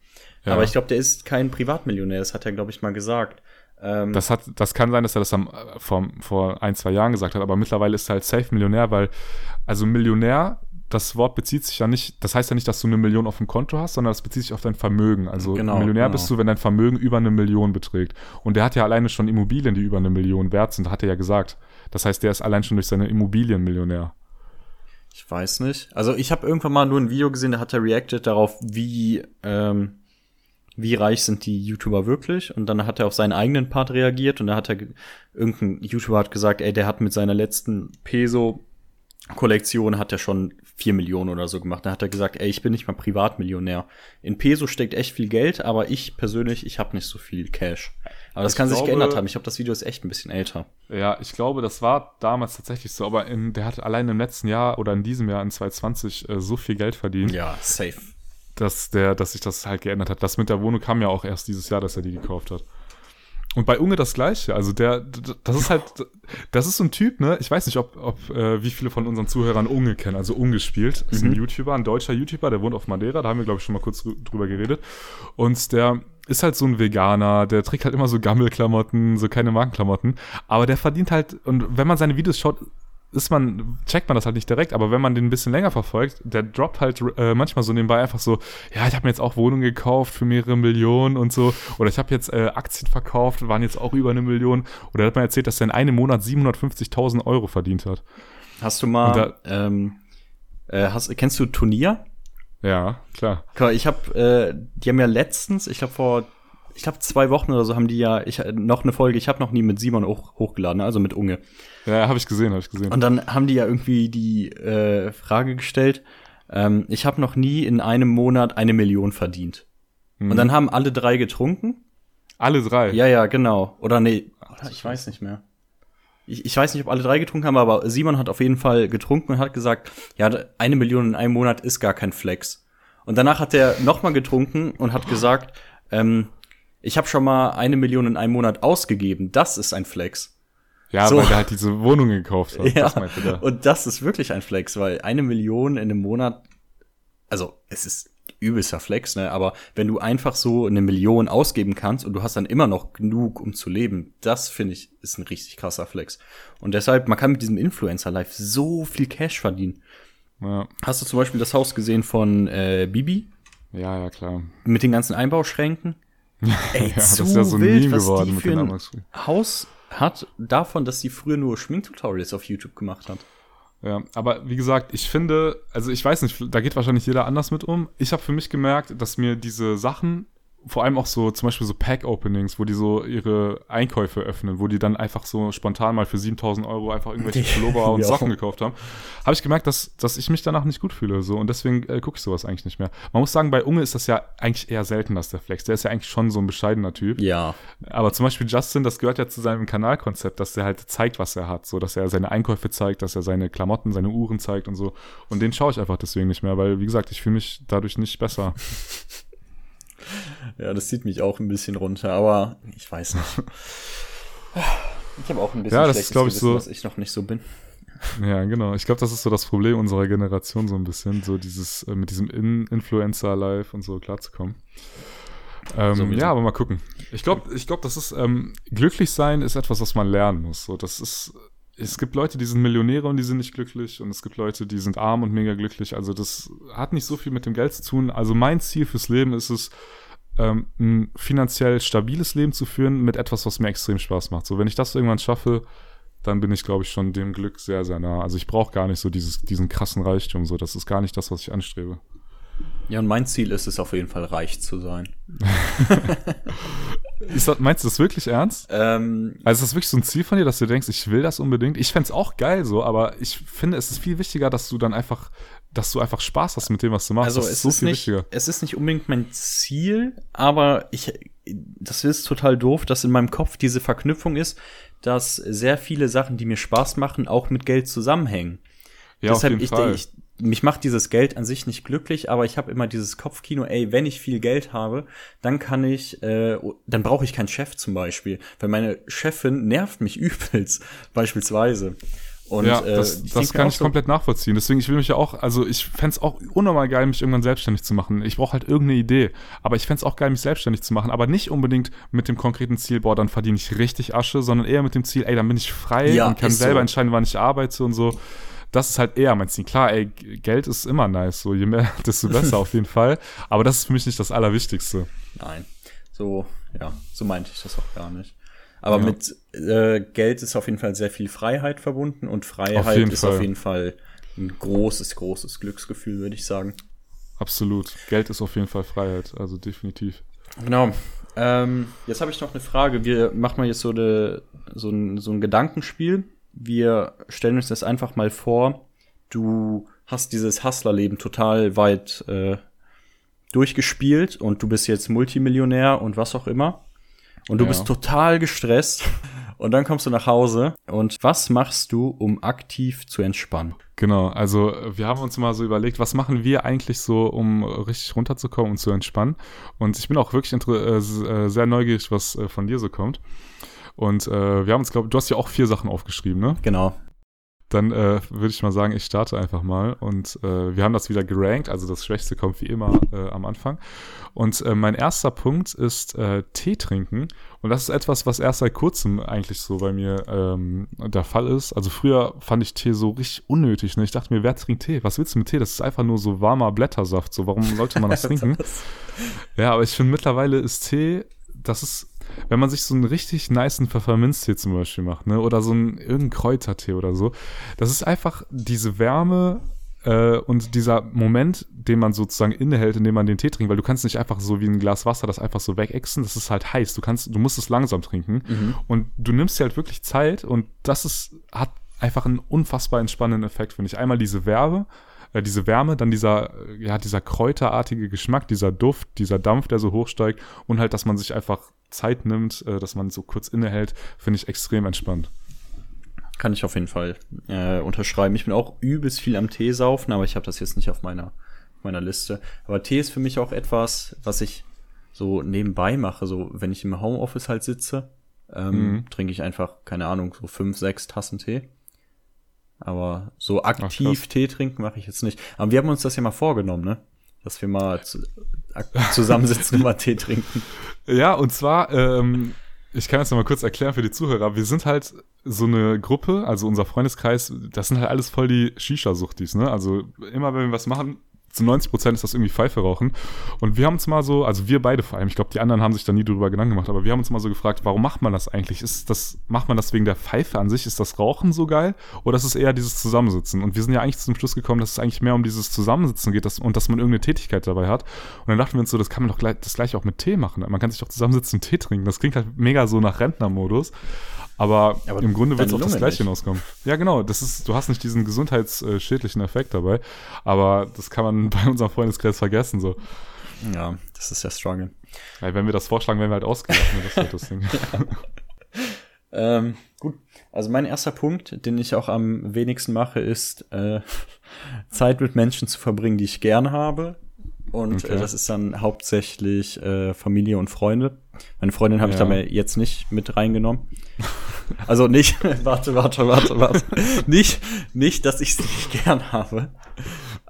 Ja. Aber ich glaube, der ist kein Privatmillionär. Das hat er, glaube ich, mal gesagt. Ähm, das, hat, das kann sein, dass er das am, vor, vor ein, zwei Jahren gesagt hat, aber mittlerweile ist er halt safe Millionär, weil, also Millionär, das Wort bezieht sich ja nicht, das heißt ja nicht, dass du eine Million auf dem Konto hast, sondern das bezieht sich auf dein Vermögen. Also genau, Millionär genau. bist du, wenn dein Vermögen über eine Million beträgt. Und der hat ja alleine schon Immobilien, die über eine Million wert sind, hat er ja gesagt. Das heißt, der ist allein schon durch seine Immobilien Millionär. Ich weiß nicht. Also ich habe irgendwann mal nur ein Video gesehen, da hat er reacted darauf, wie ähm, wie reich sind die YouTuber wirklich? Und dann hat er auf seinen eigenen Part reagiert und da hat er irgendein YouTuber hat gesagt, ey, der hat mit seiner letzten Peso Kollektion hat er schon vier Millionen oder so gemacht. Da hat er gesagt, ey, ich bin nicht mal Privatmillionär. In Peso steckt echt viel Geld, aber ich persönlich, ich habe nicht so viel Cash. Aber das ich kann glaube, sich geändert haben. Ich glaube, das Video ist echt ein bisschen älter. Ja, ich glaube, das war damals tatsächlich so. Aber in, der hat allein im letzten Jahr oder in diesem Jahr, in 2020, äh, so viel Geld verdient. Ja, safe. Dass, der, dass sich das halt geändert hat. Das mit der Wohnung kam ja auch erst dieses Jahr, dass er die gekauft hat. Und bei Unge das gleiche. Also der, das ist halt, das ist so ein Typ, ne? Ich weiß nicht, ob, ob äh, wie viele von unseren Zuhörern Unge kennen. Also Unge spielt, ist mhm. ein YouTuber, ein deutscher YouTuber, der wohnt auf Madeira. Da haben wir glaube ich schon mal kurz drüber geredet. Und der ist halt so ein Veganer, der trägt halt immer so Gammelklamotten, so keine Markenklamotten. Aber der verdient halt, und wenn man seine Videos schaut, ist man, checkt man das halt nicht direkt, aber wenn man den ein bisschen länger verfolgt, der droppt halt äh, manchmal so nebenbei einfach so, ja, ich habe mir jetzt auch Wohnungen gekauft für mehrere Millionen und so, oder ich habe jetzt äh, Aktien verkauft, waren jetzt auch über eine Million, oder hat man erzählt, dass er in einem Monat 750.000 Euro verdient hat. Hast du mal, da, ähm, äh, hast, kennst du Turnier? Ja, klar. Ich habe, äh, die haben ja letztens, ich glaube vor ich glaube, zwei Wochen oder so haben die ja ich, noch eine Folge, ich habe noch nie mit Simon hoch, hochgeladen, also mit Unge. Ja, habe ich gesehen, habe ich gesehen. Und dann haben die ja irgendwie die äh, Frage gestellt, ähm, ich habe noch nie in einem Monat eine Million verdient. Mhm. Und dann haben alle drei getrunken. Alle drei? Ja, ja, genau. Oder nee, Ach, ich weiß nicht mehr. Ich, ich weiß nicht, ob alle drei getrunken haben, aber Simon hat auf jeden Fall getrunken und hat gesagt, ja, eine Million in einem Monat ist gar kein Flex. Und danach hat er noch mal getrunken und hat gesagt, ähm, ich habe schon mal eine Million in einem Monat ausgegeben. Das ist ein Flex. Ja, so. weil er halt diese Wohnung gekauft hat. Ja, das und das ist wirklich ein Flex, weil eine Million in einem Monat, also es ist übelster Flex, ne? Aber wenn du einfach so eine Million ausgeben kannst und du hast dann immer noch genug, um zu leben, das finde ich ist ein richtig krasser Flex. Und deshalb, man kann mit diesem Influencer-Life so viel Cash verdienen. Ja. Hast du zum Beispiel das Haus gesehen von äh, Bibi? Ja, ja, klar. Mit den ganzen Einbauschränken? Ey, ja, das ist ja so ein wild, Meme geworden mit den Haus hat davon, dass sie früher nur Schminktutorials auf YouTube gemacht hat. Ja, aber wie gesagt, ich finde, also ich weiß nicht, da geht wahrscheinlich jeder anders mit um. Ich habe für mich gemerkt, dass mir diese Sachen vor allem auch so zum Beispiel so Pack-Openings, wo die so ihre Einkäufe öffnen, wo die dann einfach so spontan mal für 7000 Euro einfach irgendwelche Pullover und Sachen gekauft haben, habe ich gemerkt, dass, dass ich mich danach nicht gut fühle. So. Und deswegen äh, gucke ich sowas eigentlich nicht mehr. Man muss sagen, bei Unge ist das ja eigentlich eher selten, dass der Flex. Der ist ja eigentlich schon so ein bescheidener Typ. Ja. Aber zum Beispiel Justin, das gehört ja zu seinem Kanalkonzept, dass er halt zeigt, was er hat. So, dass er seine Einkäufe zeigt, dass er seine Klamotten, seine Uhren zeigt und so. Und den schaue ich einfach deswegen nicht mehr, weil, wie gesagt, ich fühle mich dadurch nicht besser. Ja, das zieht mich auch ein bisschen runter, aber ich weiß nicht. Ich habe auch ein bisschen ja, das ist, Gewissen, so, dass ich noch nicht so bin. Ja, genau. Ich glaube, das ist so das Problem unserer Generation so ein bisschen, so dieses äh, mit diesem In Influencer-Life und so klarzukommen. Ähm, so ja, aber mal gucken. Ich glaube, ich glaube, das ist ähm, glücklich sein ist etwas, was man lernen muss. So, das ist es gibt Leute, die sind Millionäre und die sind nicht glücklich und es gibt Leute, die sind arm und mega glücklich. Also das hat nicht so viel mit dem Geld zu tun. Also mein Ziel fürs Leben ist es, ähm, ein finanziell stabiles Leben zu führen mit etwas, was mir extrem Spaß macht. So, wenn ich das irgendwann schaffe, dann bin ich, glaube ich, schon dem Glück sehr, sehr nah. Also ich brauche gar nicht so dieses, diesen krassen Reichtum. So, das ist gar nicht das, was ich anstrebe. Ja, und mein Ziel ist es auf jeden Fall, reich zu sein. das, meinst du das wirklich ernst? Ähm, also ist das wirklich so ein Ziel von dir, dass du denkst, ich will das unbedingt? Ich fände es auch geil so, aber ich finde, es ist viel wichtiger, dass du dann einfach, dass du einfach Spaß hast mit dem, was du machst. Also das es ist, so ist nicht, wichtiger. es ist nicht unbedingt mein Ziel, aber ich, das ist total doof, dass in meinem Kopf diese Verknüpfung ist, dass sehr viele Sachen, die mir Spaß machen, auch mit Geld zusammenhängen. Ja, Deshalb, auf jeden ich, Fall. ich, mich macht dieses Geld an sich nicht glücklich, aber ich habe immer dieses Kopfkino, ey, wenn ich viel Geld habe, dann kann ich, äh, dann brauche ich keinen Chef zum Beispiel, weil meine Chefin nervt mich übelst, beispielsweise. Und, ja, äh, das, das kann ich so komplett nachvollziehen. Deswegen, ich will mich ja auch, also ich fände auch unnormal geil, mich irgendwann selbstständig zu machen. Ich brauche halt irgendeine Idee. Aber ich fände auch geil, mich selbstständig zu machen. Aber nicht unbedingt mit dem konkreten Ziel, boah, dann verdiene ich richtig Asche, sondern eher mit dem Ziel, ey, dann bin ich frei ja, und kann selber so. entscheiden, wann ich arbeite und so das ist halt eher mein Ziel. Klar, ey, Geld ist immer nice, so je mehr, desto besser auf jeden Fall. Aber das ist für mich nicht das Allerwichtigste. Nein, so, ja, so meinte ich das auch gar nicht. Aber ja. mit äh, Geld ist auf jeden Fall sehr viel Freiheit verbunden und Freiheit auf ist Fall. auf jeden Fall ein großes, großes Glücksgefühl, würde ich sagen. Absolut. Geld ist auf jeden Fall Freiheit, also definitiv. Genau. Ähm, jetzt habe ich noch eine Frage. Wir machen mal jetzt so, eine, so, ein, so ein Gedankenspiel. Wir stellen uns das einfach mal vor. Du hast dieses Hustlerleben total weit äh, durchgespielt und du bist jetzt Multimillionär und was auch immer. Und du ja. bist total gestresst. Und dann kommst du nach Hause. Und was machst du, um aktiv zu entspannen? Genau, also wir haben uns mal so überlegt, was machen wir eigentlich so, um richtig runterzukommen und zu entspannen. Und ich bin auch wirklich äh, äh, sehr neugierig, was äh, von dir so kommt. Und äh, wir haben uns, glaube du hast ja auch vier Sachen aufgeschrieben, ne? Genau. Dann äh, würde ich mal sagen, ich starte einfach mal. Und äh, wir haben das wieder gerankt, also das Schwächste kommt wie immer äh, am Anfang. Und äh, mein erster Punkt ist äh, Tee trinken. Und das ist etwas, was erst seit kurzem eigentlich so bei mir ähm, der Fall ist. Also früher fand ich Tee so richtig unnötig. Ne? Ich dachte mir, wer trinkt Tee? Was willst du mit Tee? Das ist einfach nur so warmer Blättersaft. So, warum sollte man das trinken? ja, aber ich finde mittlerweile ist Tee, das ist wenn man sich so einen richtig niceen Pfefferminztee zum Beispiel macht, ne, oder so einen irgendeinen Kräutertee oder so, das ist einfach diese Wärme äh, und dieser Moment, den man sozusagen innehält, indem man den Tee trinkt, weil du kannst nicht einfach so wie ein Glas Wasser das einfach so wegexen, das ist halt heiß. Du kannst, du musst es langsam trinken mhm. und du nimmst dir halt wirklich Zeit und das ist, hat einfach einen unfassbar entspannenden Effekt, finde ich. Einmal diese Wärme, äh, diese Wärme, dann dieser, ja, dieser kräuterartige Geschmack, dieser Duft, dieser Dampf, der so hochsteigt und halt, dass man sich einfach Zeit nimmt, äh, dass man so kurz innehält, finde ich extrem entspannt. Kann ich auf jeden Fall äh, unterschreiben. Ich bin auch übelst viel am Tee saufen, aber ich habe das jetzt nicht auf meiner, meiner Liste. Aber Tee ist für mich auch etwas, was ich so nebenbei mache. So, wenn ich im Homeoffice halt sitze, ähm, mhm. trinke ich einfach, keine Ahnung, so fünf, sechs Tassen Tee. Aber so aktiv Ach, Tee trinken mache ich jetzt nicht. Aber wir haben uns das ja mal vorgenommen, ne? Dass wir mal zu, zusammensitzen und mal Tee trinken. Ja, und zwar, ähm, ich kann das noch mal kurz erklären für die Zuhörer. Wir sind halt so eine Gruppe, also unser Freundeskreis, das sind halt alles voll die Shisha-Suchtis, ne? Also immer wenn wir was machen, zu 90 Prozent ist das irgendwie Pfeife rauchen. Und wir haben uns mal so, also wir beide vor allem, ich glaube, die anderen haben sich da nie drüber Gedanken gemacht, aber wir haben uns mal so gefragt, warum macht man das eigentlich? Ist das, macht man das wegen der Pfeife an sich? Ist das Rauchen so geil? Oder ist es eher dieses Zusammensitzen? Und wir sind ja eigentlich zum Schluss gekommen, dass es eigentlich mehr um dieses Zusammensitzen geht dass, und dass man irgendeine Tätigkeit dabei hat. Und dann dachten wir uns so, das kann man doch gleich, das gleiche auch mit Tee machen. Man kann sich doch zusammensitzen und Tee trinken. Das klingt halt mega so nach Rentnermodus. Aber, aber im Grunde wird es auf das Gleiche hinauskommen. Ja, genau. Das ist, du hast nicht diesen gesundheitsschädlichen Effekt dabei. Aber das kann man bei unserem Freundeskreis vergessen. So. Ja, das ist ja Struggle. Weil wenn wir das vorschlagen, werden wir halt ausgelacht. Ne? Das wird das Ding. ähm, gut. Also mein erster Punkt, den ich auch am wenigsten mache, ist äh, Zeit mit Menschen zu verbringen, die ich gern habe. Und äh, okay. äh, das ist dann hauptsächlich äh, Familie und Freunde. Meine Freundin habe ja. ich dabei jetzt nicht mit reingenommen. Also nicht, warte, warte, warte, warte. nicht, nicht, dass ich sie nicht gern habe.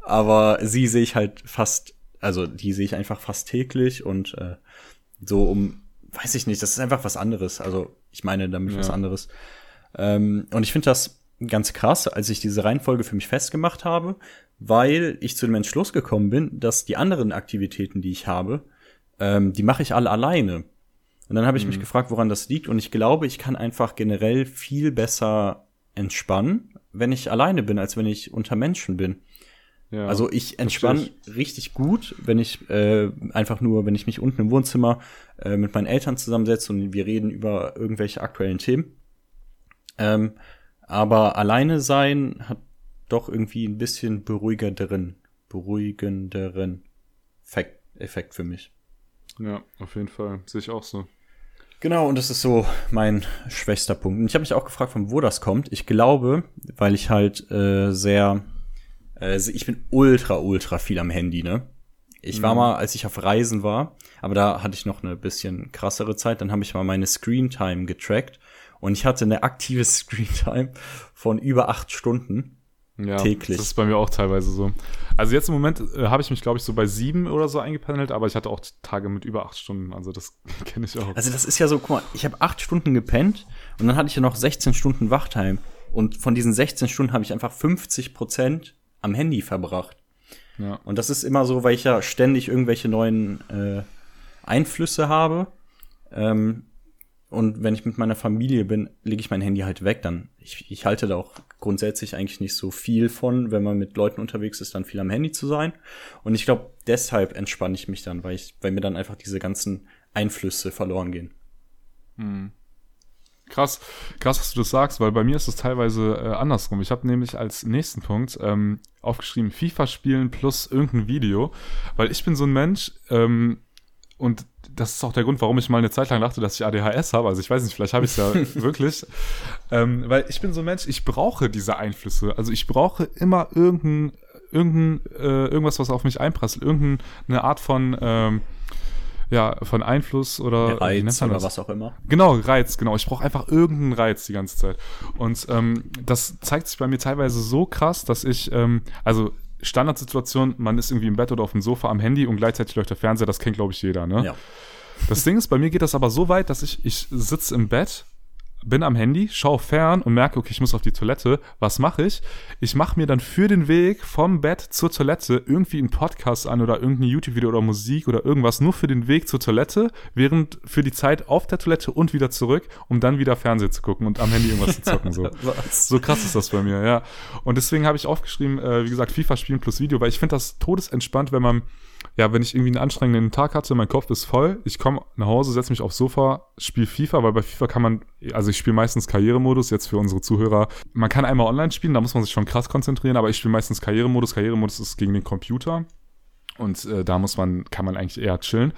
Aber sie sehe ich halt fast, also die sehe ich einfach fast täglich und äh, so um, weiß ich nicht, das ist einfach was anderes. Also ich meine damit ja. was anderes. Ähm, und ich finde das ganz krass, als ich diese Reihenfolge für mich festgemacht habe, weil ich zu dem Entschluss gekommen bin, dass die anderen Aktivitäten, die ich habe, ähm, die mache ich alle alleine. Und dann habe ich mhm. mich gefragt, woran das liegt. Und ich glaube, ich kann einfach generell viel besser entspannen, wenn ich alleine bin, als wenn ich unter Menschen bin. Ja, also ich entspanne richtig gut, wenn ich äh, einfach nur, wenn ich mich unten im Wohnzimmer äh, mit meinen Eltern zusammensetze und wir reden über irgendwelche aktuellen Themen. Ähm, aber alleine sein hat doch irgendwie ein bisschen beruhigenderen, beruhigenderen Effekt, Effekt für mich. Ja, auf jeden Fall. Sehe ich auch so. Genau, und das ist so mein schwächster Punkt. Und ich habe mich auch gefragt, von wo das kommt. Ich glaube, weil ich halt äh, sehr, äh, ich bin ultra, ultra viel am Handy, ne? Ich war mhm. mal, als ich auf Reisen war, aber da hatte ich noch eine bisschen krassere Zeit, dann habe ich mal meine Screen Time getrackt und ich hatte eine aktive Screen Time von über acht Stunden. Ja, täglich. Das ist bei mir auch teilweise so. Also jetzt im Moment äh, habe ich mich, glaube ich, so bei sieben oder so eingependelt, aber ich hatte auch Tage mit über acht Stunden. Also das kenne ich auch. Also das ist ja so, guck mal, ich habe acht Stunden gepennt und dann hatte ich ja noch 16 Stunden Wachtime. Und von diesen 16 Stunden habe ich einfach 50 Prozent am Handy verbracht. Ja. Und das ist immer so, weil ich ja ständig irgendwelche neuen äh, Einflüsse habe. Ähm, und wenn ich mit meiner Familie bin, lege ich mein Handy halt weg. Dann ich, ich halte da auch grundsätzlich eigentlich nicht so viel von, wenn man mit Leuten unterwegs ist, dann viel am Handy zu sein. Und ich glaube, deshalb entspanne ich mich dann, weil ich, weil mir dann einfach diese ganzen Einflüsse verloren gehen. Hm. Krass, krass, dass du das sagst, weil bei mir ist es teilweise äh, andersrum. Ich habe nämlich als nächsten Punkt ähm, aufgeschrieben, FIFA spielen plus irgendein Video, weil ich bin so ein Mensch ähm, und das ist auch der Grund, warum ich mal eine Zeit lang dachte, dass ich ADHS habe. Also ich weiß nicht, vielleicht habe ich es ja wirklich. Ähm, weil ich bin so ein Mensch, ich brauche diese Einflüsse. Also ich brauche immer irgendein, irgendein äh, irgendwas, was auf mich einprasselt, irgendeine Art von ähm, ja, von Einfluss oder Reiz oder was auch immer. Genau, Reiz, genau. Ich brauche einfach irgendeinen Reiz die ganze Zeit. Und ähm, das zeigt sich bei mir teilweise so krass, dass ich, ähm, also Standardsituation, man ist irgendwie im Bett oder auf dem Sofa am Handy und gleichzeitig läuft der Fernseher, das kennt, glaube ich, jeder, ne? Ja. Das Ding ist, bei mir geht das aber so weit, dass ich, ich sitze im Bett bin am Handy, schaue fern und merke, okay, ich muss auf die Toilette. Was mache ich? Ich mache mir dann für den Weg vom Bett zur Toilette irgendwie einen Podcast an oder irgendein YouTube-Video oder Musik oder irgendwas, nur für den Weg zur Toilette, während für die Zeit auf der Toilette und wieder zurück, um dann wieder Fernsehen zu gucken und am Handy irgendwas zu zocken. So, so krass ist das bei mir, ja. Und deswegen habe ich aufgeschrieben, äh, wie gesagt, FIFA spielen plus Video, weil ich finde das todesentspannt, wenn man ja, wenn ich irgendwie einen anstrengenden Tag hatte, mein Kopf ist voll, ich komme nach Hause, setze mich aufs Sofa, spiele FIFA, weil bei FIFA kann man, also ich spiele meistens Karrieremodus, jetzt für unsere Zuhörer. Man kann einmal online spielen, da muss man sich schon krass konzentrieren, aber ich spiele meistens Karrieremodus. Karrieremodus ist gegen den Computer. Und äh, da muss man, kann man eigentlich eher chillen.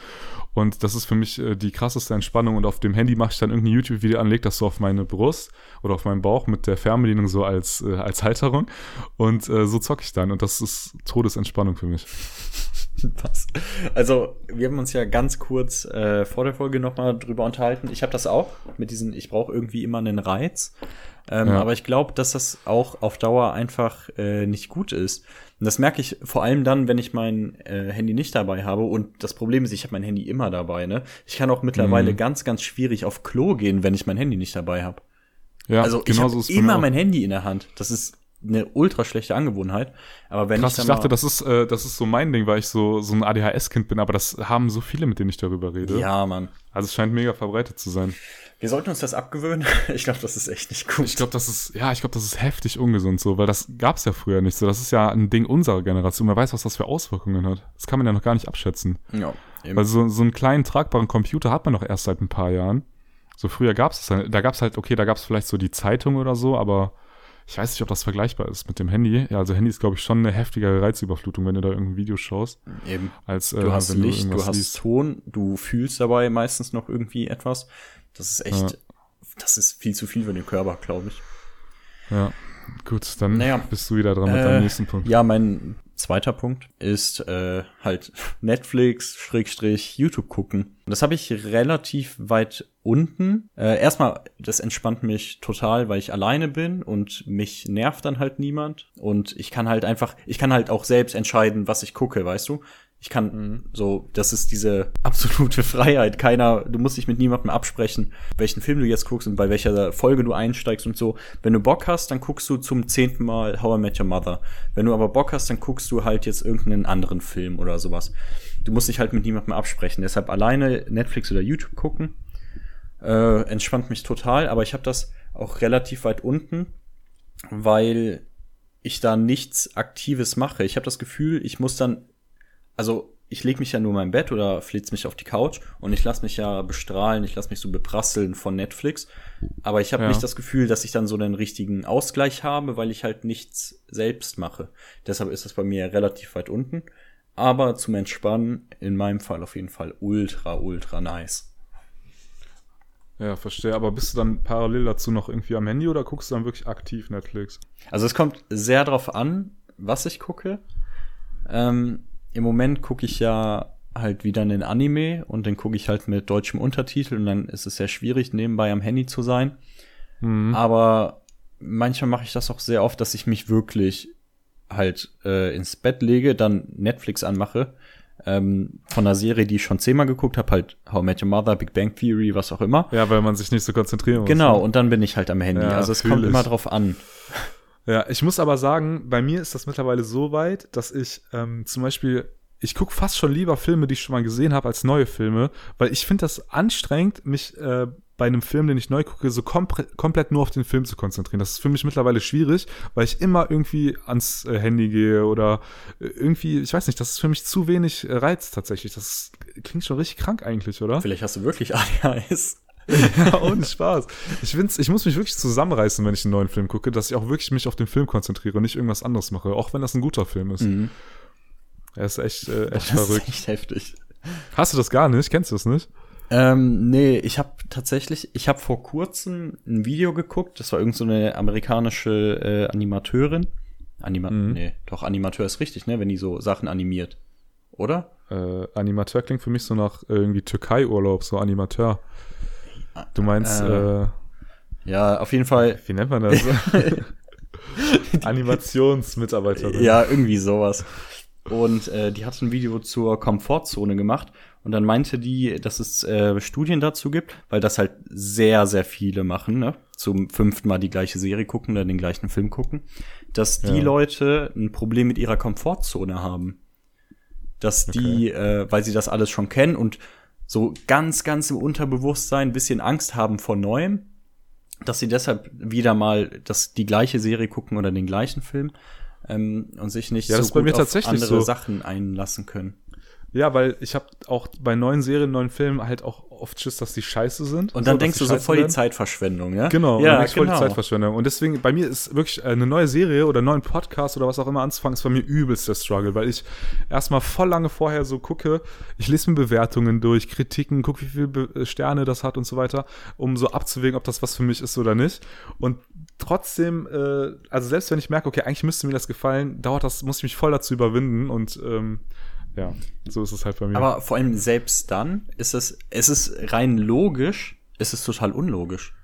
Und das ist für mich äh, die krasseste Entspannung. Und auf dem Handy mache ich dann irgendein YouTube-Video an, leg das so auf meine Brust oder auf meinen Bauch mit der Fernbedienung so als, äh, als Halterung. Und äh, so zocke ich dann. Und das ist Todesentspannung für mich. Was? Also, wir haben uns ja ganz kurz äh, vor der Folge nochmal drüber unterhalten. Ich habe das auch mit diesen, ich brauche irgendwie immer einen Reiz. Ähm, ja. Aber ich glaube, dass das auch auf Dauer einfach äh, nicht gut ist. Und das merke ich vor allem dann, wenn ich mein äh, Handy nicht dabei habe. Und das Problem ist, ich habe mein Handy immer dabei. Ne? Ich kann auch mittlerweile mhm. ganz, ganz schwierig auf Klo gehen, wenn ich mein Handy nicht dabei habe. Ja, also ich genau habe immer mein Handy in der Hand. Das ist eine ultra schlechte Angewohnheit. Aber wenn Krass, ich, ich dachte, das ist, äh, das ist so mein Ding, weil ich so, so ein ADHS-Kind bin, aber das haben so viele, mit denen ich darüber rede. Ja, Mann. Also es scheint mega verbreitet zu sein. Wir sollten uns das abgewöhnen. Ich glaube, das ist echt nicht gut. Ich glaube, das ist, ja, ich glaube, das ist heftig ungesund so, weil das gab es ja früher nicht so. Das ist ja ein Ding unserer Generation. Wer weiß, was das für Auswirkungen hat. Das kann man ja noch gar nicht abschätzen. Ja. Eben. Weil so, so einen kleinen tragbaren Computer hat man doch erst seit ein paar Jahren. So früher gab es das, da gab es halt, okay, da gab es vielleicht so die Zeitung oder so, aber ich weiß nicht, ob das vergleichbar ist mit dem Handy. Ja, also Handy ist, glaube ich, schon eine heftigere Reizüberflutung, wenn du da irgendein Video schaust. Eben. Als, äh, du hast Licht, du, du hast liest. Ton, du fühlst dabei meistens noch irgendwie etwas. Das ist echt, ja. das ist viel zu viel für den Körper, glaube ich. Ja, gut, dann naja, bist du wieder dran mit deinem äh, nächsten Punkt. Ja, mein zweiter Punkt ist äh, halt Netflix, Schrägstrich, YouTube gucken. Das habe ich relativ weit unten. Äh, erstmal, das entspannt mich total, weil ich alleine bin und mich nervt dann halt niemand. Und ich kann halt einfach, ich kann halt auch selbst entscheiden, was ich gucke, weißt du? Ich kann mhm. so, das ist diese absolute Freiheit. Keiner, du musst dich mit niemandem absprechen, welchen Film du jetzt guckst und bei welcher Folge du einsteigst und so. Wenn du Bock hast, dann guckst du zum zehnten Mal How I Met Your Mother. Wenn du aber Bock hast, dann guckst du halt jetzt irgendeinen anderen Film oder sowas. Du musst dich halt mit niemandem absprechen. Deshalb alleine Netflix oder YouTube gucken äh, entspannt mich total. Aber ich habe das auch relativ weit unten, weil ich da nichts Aktives mache. Ich habe das Gefühl, ich muss dann also ich lege mich ja nur in mein Bett oder flitz mich auf die Couch und ich lasse mich ja bestrahlen, ich lasse mich so beprasseln von Netflix. Aber ich habe ja. nicht das Gefühl, dass ich dann so einen richtigen Ausgleich habe, weil ich halt nichts selbst mache. Deshalb ist das bei mir relativ weit unten. Aber zum Entspannen in meinem Fall auf jeden Fall ultra, ultra nice. Ja, verstehe. Aber bist du dann parallel dazu noch irgendwie am Handy oder guckst du dann wirklich aktiv Netflix? Also es kommt sehr drauf an, was ich gucke. Ähm, im Moment gucke ich ja halt wieder einen Anime und den gucke ich halt mit deutschem Untertitel und dann ist es sehr schwierig, nebenbei am Handy zu sein. Mhm. Aber manchmal mache ich das auch sehr oft, dass ich mich wirklich halt äh, ins Bett lege, dann Netflix anmache. Ähm, von einer Serie, die ich schon zehnmal geguckt habe, halt How I Met Your Mother, Big Bang Theory, was auch immer. Ja, weil man sich nicht so konzentrieren muss. Genau, ne? und dann bin ich halt am Handy. Ja, also es kommt immer drauf an. Ja, ich muss aber sagen, bei mir ist das mittlerweile so weit, dass ich ähm, zum Beispiel ich gucke fast schon lieber Filme, die ich schon mal gesehen habe, als neue Filme, weil ich finde das anstrengend, mich äh, bei einem Film, den ich neu gucke, so kom komplett nur auf den Film zu konzentrieren. Das ist für mich mittlerweile schwierig, weil ich immer irgendwie ans äh, Handy gehe oder äh, irgendwie, ich weiß nicht, das ist für mich zu wenig äh, Reiz tatsächlich. Das klingt schon richtig krank eigentlich, oder? Vielleicht hast du wirklich ADHS. ja, ohne Spaß. Ich, find's, ich muss mich wirklich zusammenreißen, wenn ich einen neuen Film gucke, dass ich auch wirklich mich auf den Film konzentriere und nicht irgendwas anderes mache, auch wenn das ein guter Film ist. Mhm. Er ist echt, äh, echt das verrückt. Ist echt heftig. Hast du das gar nicht? Kennst du das nicht? Ähm, nee, ich habe tatsächlich, ich habe vor kurzem ein Video geguckt, das war irgend so eine amerikanische äh, Animateurin. Anima mhm. Nee, doch, Animateur ist richtig, ne, wenn die so Sachen animiert. Oder? Äh, Animateur klingt für mich so nach irgendwie Türkei-Urlaub, so Animateur. Du meinst, äh, äh, Ja, auf jeden Fall. Wie nennt man das? Animationsmitarbeiterin. Ja, irgendwie sowas. Und äh, die hat ein Video zur Komfortzone gemacht und dann meinte die, dass es äh, Studien dazu gibt, weil das halt sehr, sehr viele machen, ne? Zum fünften Mal die gleiche Serie gucken oder den gleichen Film gucken, dass die ja. Leute ein Problem mit ihrer Komfortzone haben. Dass okay. die, äh, weil sie das alles schon kennen und so ganz, ganz im Unterbewusstsein ein bisschen Angst haben vor Neuem, dass sie deshalb wieder mal das, die gleiche Serie gucken oder den gleichen Film ähm, und sich nicht ja, so gut auf andere so. Sachen einlassen können. Ja, weil ich habe auch bei neuen Serien, neuen Filmen halt auch oft Schiss, dass die scheiße sind. Und dann so, denkst du so voll werden. die Zeitverschwendung, ja? Genau, ja, genau. voll die genau. Zeitverschwendung. Und deswegen, bei mir ist wirklich eine neue Serie oder einen neuen Podcast oder was auch immer anzufangen, ist bei mir übelst der Struggle, weil ich erstmal voll lange vorher so gucke, ich lese mir Bewertungen durch, Kritiken, gucke, wie viele Sterne das hat und so weiter, um so abzuwägen, ob das was für mich ist oder nicht. Und trotzdem, äh, also selbst wenn ich merke, okay, eigentlich müsste mir das gefallen, dauert das, muss ich mich voll dazu überwinden und ähm, ja, so ist es halt bei mir. Aber vor allem selbst dann ist es, es ist rein logisch, ist es total unlogisch.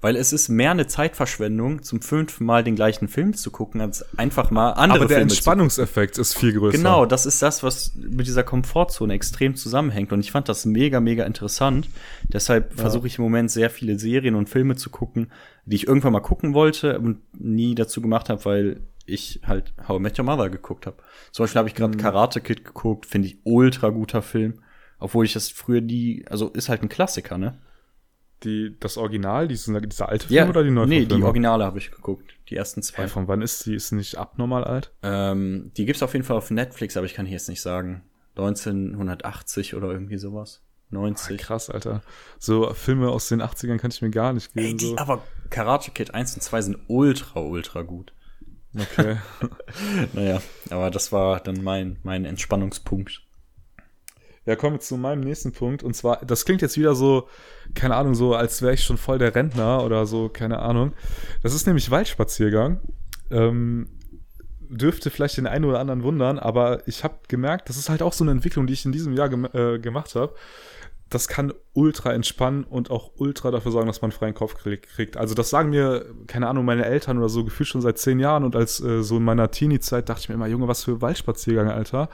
Weil es ist mehr eine Zeitverschwendung, zum fünften Mal den gleichen Film zu gucken, als einfach mal andere Aber der Filme Entspannungseffekt ist viel größer. Genau, das ist das, was mit dieser Komfortzone extrem zusammenhängt. Und ich fand das mega, mega interessant. Deshalb ja. versuche ich im Moment sehr viele Serien und Filme zu gucken, die ich irgendwann mal gucken wollte und nie dazu gemacht habe, weil ich halt How I Met Your Mother geguckt habe. Zum Beispiel habe ich gerade mhm. Karate Kid geguckt, finde ich ultra guter Film. Obwohl ich das früher die, also ist halt ein Klassiker, ne? Die, das Original, diese, dieser alte Film ja, oder die neue Nee, die Originale habe ich geguckt. Die ersten zwei. Hey, von wann ist die? Ist nicht abnormal alt? Ähm, die gibt's auf jeden Fall auf Netflix, aber ich kann hier jetzt nicht sagen. 1980 oder irgendwie sowas. 90. Ah, krass, Alter. So Filme aus den 80ern kann ich mir gar nicht geben. Ey, die, so. aber Karate Kid 1 und 2 sind ultra, ultra gut. Okay. naja, aber das war dann mein, mein Entspannungspunkt. Ja, kommen wir zu meinem nächsten Punkt. Und zwar, das klingt jetzt wieder so, keine Ahnung, so, als wäre ich schon voll der Rentner oder so, keine Ahnung. Das ist nämlich Waldspaziergang. Ähm, dürfte vielleicht den einen oder anderen wundern, aber ich habe gemerkt, das ist halt auch so eine Entwicklung, die ich in diesem Jahr gem äh, gemacht habe das kann ultra entspannen und auch ultra dafür sorgen, dass man freien Kopf kriegt. Also das sagen mir, keine Ahnung, meine Eltern oder so gefühlt schon seit zehn Jahren und als äh, so in meiner Teenie-Zeit dachte ich mir immer, Junge, was für Waldspaziergänge, Alter.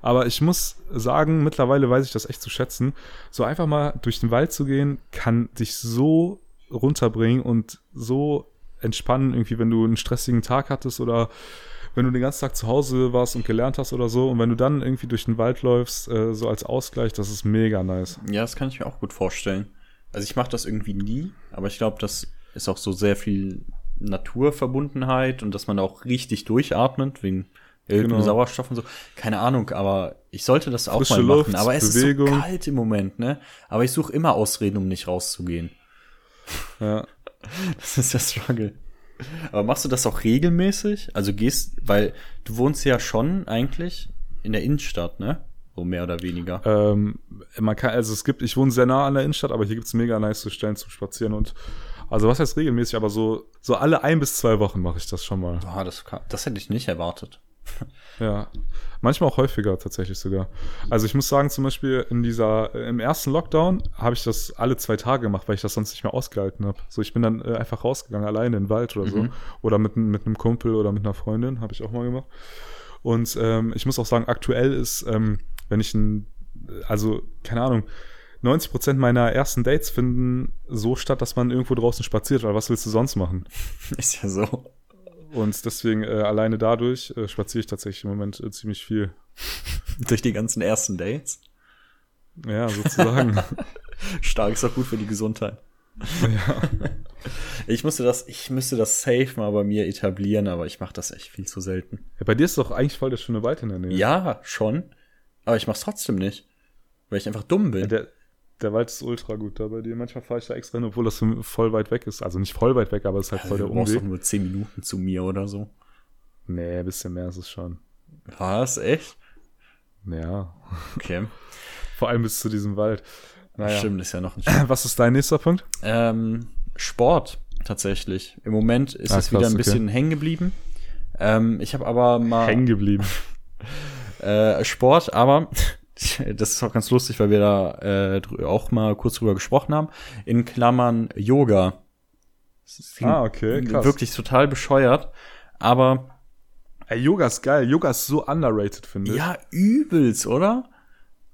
Aber ich muss sagen, mittlerweile weiß ich das echt zu schätzen. So einfach mal durch den Wald zu gehen, kann dich so runterbringen und so entspannen, irgendwie, wenn du einen stressigen Tag hattest oder wenn du den ganzen Tag zu Hause warst und gelernt hast oder so und wenn du dann irgendwie durch den Wald läufst, äh, so als Ausgleich, das ist mega nice. Ja, das kann ich mir auch gut vorstellen. Also ich mache das irgendwie nie, aber ich glaube, das ist auch so sehr viel Naturverbundenheit und dass man auch richtig durchatmet wegen genau. Sauerstoff und so. Keine Ahnung, aber ich sollte das auch Frische mal machen. Luft, aber es Bewegung. ist so kalt im Moment, ne? Aber ich suche immer Ausreden, um nicht rauszugehen. Ja. Das ist der Struggle. Aber machst du das auch regelmäßig? Also gehst, weil du wohnst ja schon eigentlich in der Innenstadt, ne? So mehr oder weniger. Ähm, man kann, also es gibt, ich wohne sehr nah an der Innenstadt, aber hier gibt's mega nice Stellen zum Spazieren und also was heißt regelmäßig, aber so, so alle ein bis zwei Wochen mache ich das schon mal. Ah, das, das hätte ich nicht erwartet. ja. Manchmal auch häufiger tatsächlich sogar. Also ich muss sagen, zum Beispiel in dieser, äh, im ersten Lockdown habe ich das alle zwei Tage gemacht, weil ich das sonst nicht mehr ausgehalten habe. So, ich bin dann äh, einfach rausgegangen, alleine in den Wald oder so. Mhm. Oder mit, mit einem Kumpel oder mit einer Freundin, habe ich auch mal gemacht. Und ähm, ich muss auch sagen, aktuell ist, ähm, wenn ich ein, also, keine Ahnung, 90 Prozent meiner ersten Dates finden so statt, dass man irgendwo draußen spaziert, weil was willst du sonst machen? Ist ja so. Und deswegen äh, alleine dadurch äh, spaziere ich tatsächlich im Moment äh, ziemlich viel. Durch die ganzen ersten Dates. Ja, sozusagen. Stark ist auch gut für die Gesundheit. Ja. Ich musste das, ich müsste das safe mal bei mir etablieren, aber ich mache das echt viel zu selten. Ja, bei dir ist doch eigentlich voll der schöne Wald in der Nähe. Ja, schon. Aber ich mach's trotzdem nicht. Weil ich einfach dumm bin. Ja, der, der Wald ist ultra gut da bei dir. Manchmal fahre ich da extra hin, obwohl das voll weit weg ist. Also nicht voll weit weg, aber es ist halt also voll der Umweg. Du brauchst doch nur 10 Minuten zu mir oder so. Nee, ein bisschen mehr ist es schon. Was? Echt? Ja. Okay. Vor allem bis zu diesem Wald. Naja. Stimmt, ist ja noch ein Stück. Was ist dein nächster Punkt? Ähm, Sport tatsächlich. Im Moment ist ah, es wieder ein okay. bisschen hängen geblieben. Ähm, ich habe aber mal. Hängen geblieben. äh, Sport, aber das ist auch ganz lustig, weil wir da äh, auch mal kurz drüber gesprochen haben. In Klammern Yoga. Ah, okay, krass. Wirklich total bescheuert. Aber. Ey, Yoga ist geil. Yoga ist so underrated, finde ich. Ja, übelst, oder?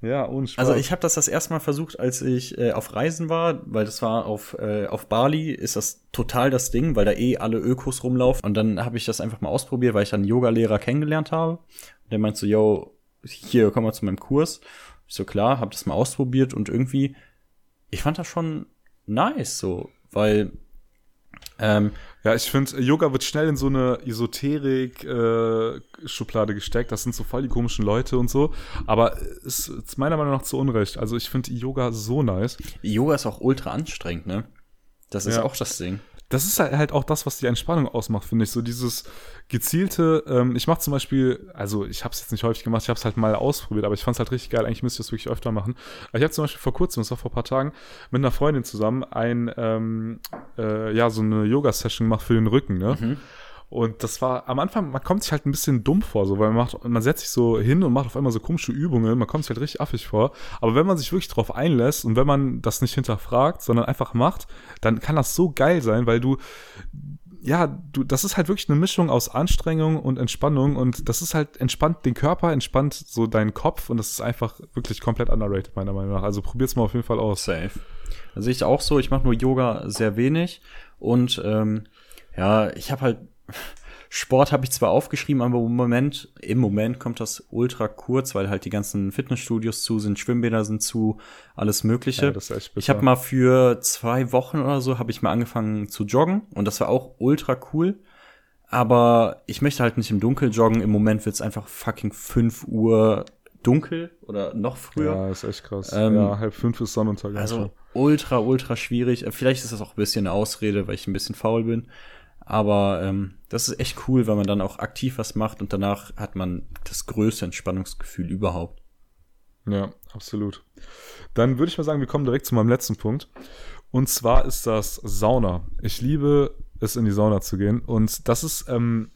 Ja, und. Also ich habe das das erste Mal versucht, als ich äh, auf Reisen war, weil das war auf, äh, auf Bali, ist das total das Ding, weil da eh alle Ökos rumlaufen. Und dann habe ich das einfach mal ausprobiert, weil ich dann einen Yoga-Lehrer kennengelernt habe. Und der meint so, yo, hier, komm mal zu meinem Kurs. Ich so, klar, habe das mal ausprobiert und irgendwie, ich fand das schon nice, so, weil ähm, ja, ich finde, Yoga wird schnell in so eine Esoterik-Schublade äh, gesteckt. Das sind so voll die komischen Leute und so. Aber es ist meiner Meinung nach zu Unrecht. Also ich finde Yoga so nice. Yoga ist auch ultra anstrengend, ne? Das ist ja. auch das Ding das ist halt, auch das, was die Entspannung ausmacht, finde ich. So dieses gezielte, ähm, ich mache zum Beispiel, also ich habe es jetzt nicht häufig gemacht, ich habe es halt mal ausprobiert, aber ich fand es halt richtig geil. Eigentlich müsste ich das wirklich öfter machen. Aber ich habe zum Beispiel vor kurzem, das war vor ein paar Tagen, mit einer Freundin zusammen ein, ähm, äh, ja, so eine Yoga-Session gemacht für den Rücken, ne? Mhm. Und das war am Anfang, man kommt sich halt ein bisschen dumm vor, so, weil man macht, man setzt sich so hin und macht auf einmal so komische Übungen, man kommt sich halt richtig affig vor. Aber wenn man sich wirklich drauf einlässt und wenn man das nicht hinterfragt, sondern einfach macht, dann kann das so geil sein, weil du, ja, du, das ist halt wirklich eine Mischung aus Anstrengung und Entspannung und das ist halt entspannt den Körper, entspannt so deinen Kopf und das ist einfach wirklich komplett underrated, meiner Meinung nach. Also probier's mal auf jeden Fall aus. Safe. Also ich auch so, ich mache nur Yoga sehr wenig und ähm, ja, ich habe halt Sport habe ich zwar aufgeschrieben, aber im Moment, im Moment kommt das ultra kurz, weil halt die ganzen Fitnessstudios zu sind, Schwimmbäder sind zu, alles Mögliche. Ja, ich habe mal für zwei Wochen oder so habe ich mal angefangen zu joggen und das war auch ultra cool. Aber ich möchte halt nicht im Dunkel joggen. Im Moment wird es einfach fucking fünf Uhr dunkel oder noch früher. Ja, ist echt krass. Ähm, ja, halb fünf ist Sonnenuntergang. Also ultra, ultra schwierig. Vielleicht ist das auch ein bisschen eine Ausrede, weil ich ein bisschen faul bin. Aber ähm, das ist echt cool, weil man dann auch aktiv was macht und danach hat man das größte Entspannungsgefühl überhaupt. Ja, absolut. Dann würde ich mal sagen, wir kommen direkt zu meinem letzten Punkt. Und zwar ist das Sauna. Ich liebe es, in die Sauna zu gehen. Und das ist, ähm,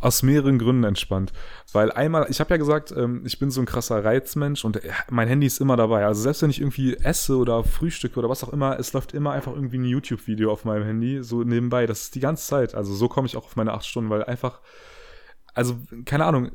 aus mehreren Gründen entspannt. Weil einmal, ich habe ja gesagt, ähm, ich bin so ein krasser Reizmensch und äh, mein Handy ist immer dabei. Also selbst wenn ich irgendwie esse oder frühstücke oder was auch immer, es läuft immer einfach irgendwie ein YouTube-Video auf meinem Handy, so nebenbei. Das ist die ganze Zeit. Also so komme ich auch auf meine acht Stunden, weil einfach, also keine Ahnung,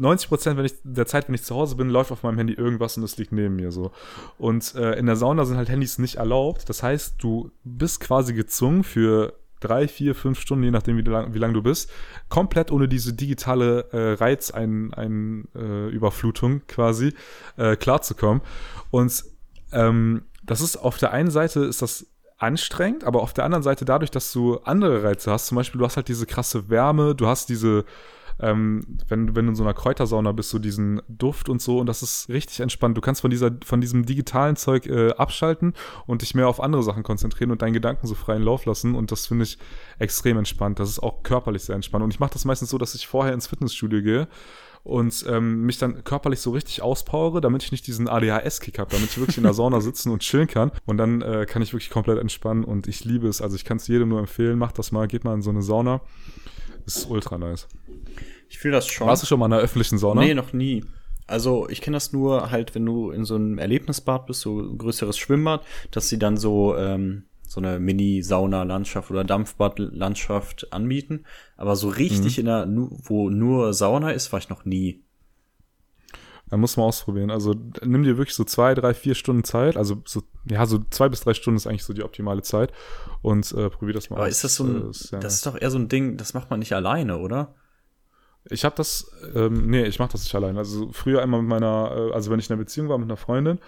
90 Prozent der Zeit, wenn ich zu Hause bin, läuft auf meinem Handy irgendwas und es liegt neben mir so. Und äh, in der Sauna sind halt Handys nicht erlaubt. Das heißt, du bist quasi gezwungen für drei, vier, fünf Stunden, je nachdem, wie lang, wie lang du bist, komplett ohne diese digitale äh, Reizüberflutung ein, äh, quasi äh, klarzukommen. Und ähm, das ist auf der einen Seite ist das anstrengend, aber auf der anderen Seite dadurch, dass du andere Reize hast, zum Beispiel du hast halt diese krasse Wärme, du hast diese ähm, wenn, wenn du in so einer Kräutersauna bist, so diesen Duft und so und das ist richtig entspannt. Du kannst von dieser, von diesem digitalen Zeug äh, abschalten und dich mehr auf andere Sachen konzentrieren und deinen Gedanken so freien Lauf lassen und das finde ich extrem entspannt. Das ist auch körperlich sehr entspannt und ich mache das meistens so, dass ich vorher ins Fitnessstudio gehe und ähm, mich dann körperlich so richtig auspowere, damit ich nicht diesen ADHS-Kick habe, damit ich wirklich in der Sauna sitzen und chillen kann. Und dann äh, kann ich wirklich komplett entspannen und ich liebe es. Also ich kann es jedem nur empfehlen, macht das mal, geht mal in so eine Sauna. Das ist ultra nice. Ich fühle das schon. Warst du schon mal in einer öffentlichen Sauna? Nee, noch nie. Also ich kenne das nur halt, wenn du in so einem Erlebnisbad bist, so ein größeres Schwimmbad, dass sie dann so ähm, so eine Mini-Sauna-Landschaft oder Dampfbad-Landschaft anbieten. Aber so richtig mhm. in der, wo nur Sauna ist, war ich noch nie. Dann muss man ausprobieren. Also nimm dir wirklich so zwei, drei, vier Stunden Zeit. Also so, ja, so zwei bis drei Stunden ist eigentlich so die optimale Zeit. Und äh, probier das mal Aber aus. ist das so ein, äh, ist, ja. das ist doch eher so ein Ding, das macht man nicht alleine, oder? Ich habe das, ähm, nee, ich mache das nicht allein. Also früher einmal mit meiner, äh, also wenn ich in einer Beziehung war mit einer Freundin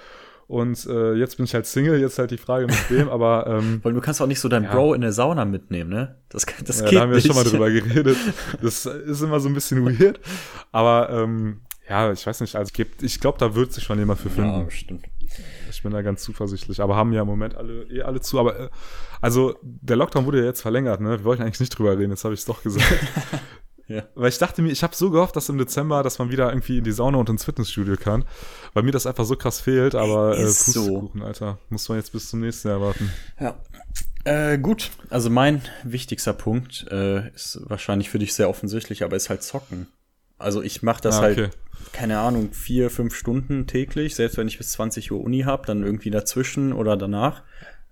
und äh, jetzt bin ich halt Single, jetzt halt die Frage mit wem, aber ähm, Weil du kannst auch nicht so deinen Ja. Bro in der Sauna mitnehmen, ne? Das, kann- das ja, geht da haben wir nicht. schon mal drüber geredet. Das ist immer so ein bisschen weird, aber ähm, ja, ich weiß nicht, also gibt, ich glaube, da wird sich schon jemand für Ja, finden. stimmt. Ich bin da ganz zuversichtlich, aber haben ja im Moment alle eh alle zu. Aber äh, also der Lockdown wurde ja jetzt verlängert, ne? Wir wollten eigentlich nicht drüber reden, jetzt habe ich es doch gesagt. Ja. Weil ich dachte mir, ich habe so gehofft, dass im Dezember, dass man wieder irgendwie in die Sauna und ins Fitnessstudio kann, weil mir das einfach so krass fehlt. Aber äh, Ist so. Pustekuchen, Alter, muss man jetzt bis zum nächsten Jahr warten. Ja. Äh, gut, also mein wichtigster Punkt äh, ist wahrscheinlich für dich sehr offensichtlich, aber ist halt Zocken. Also ich mache das Ah, halt, okay. keine Ahnung, vier, fünf Stunden täglich, selbst wenn ich bis 20 Uhr Uni habe, dann irgendwie dazwischen oder danach.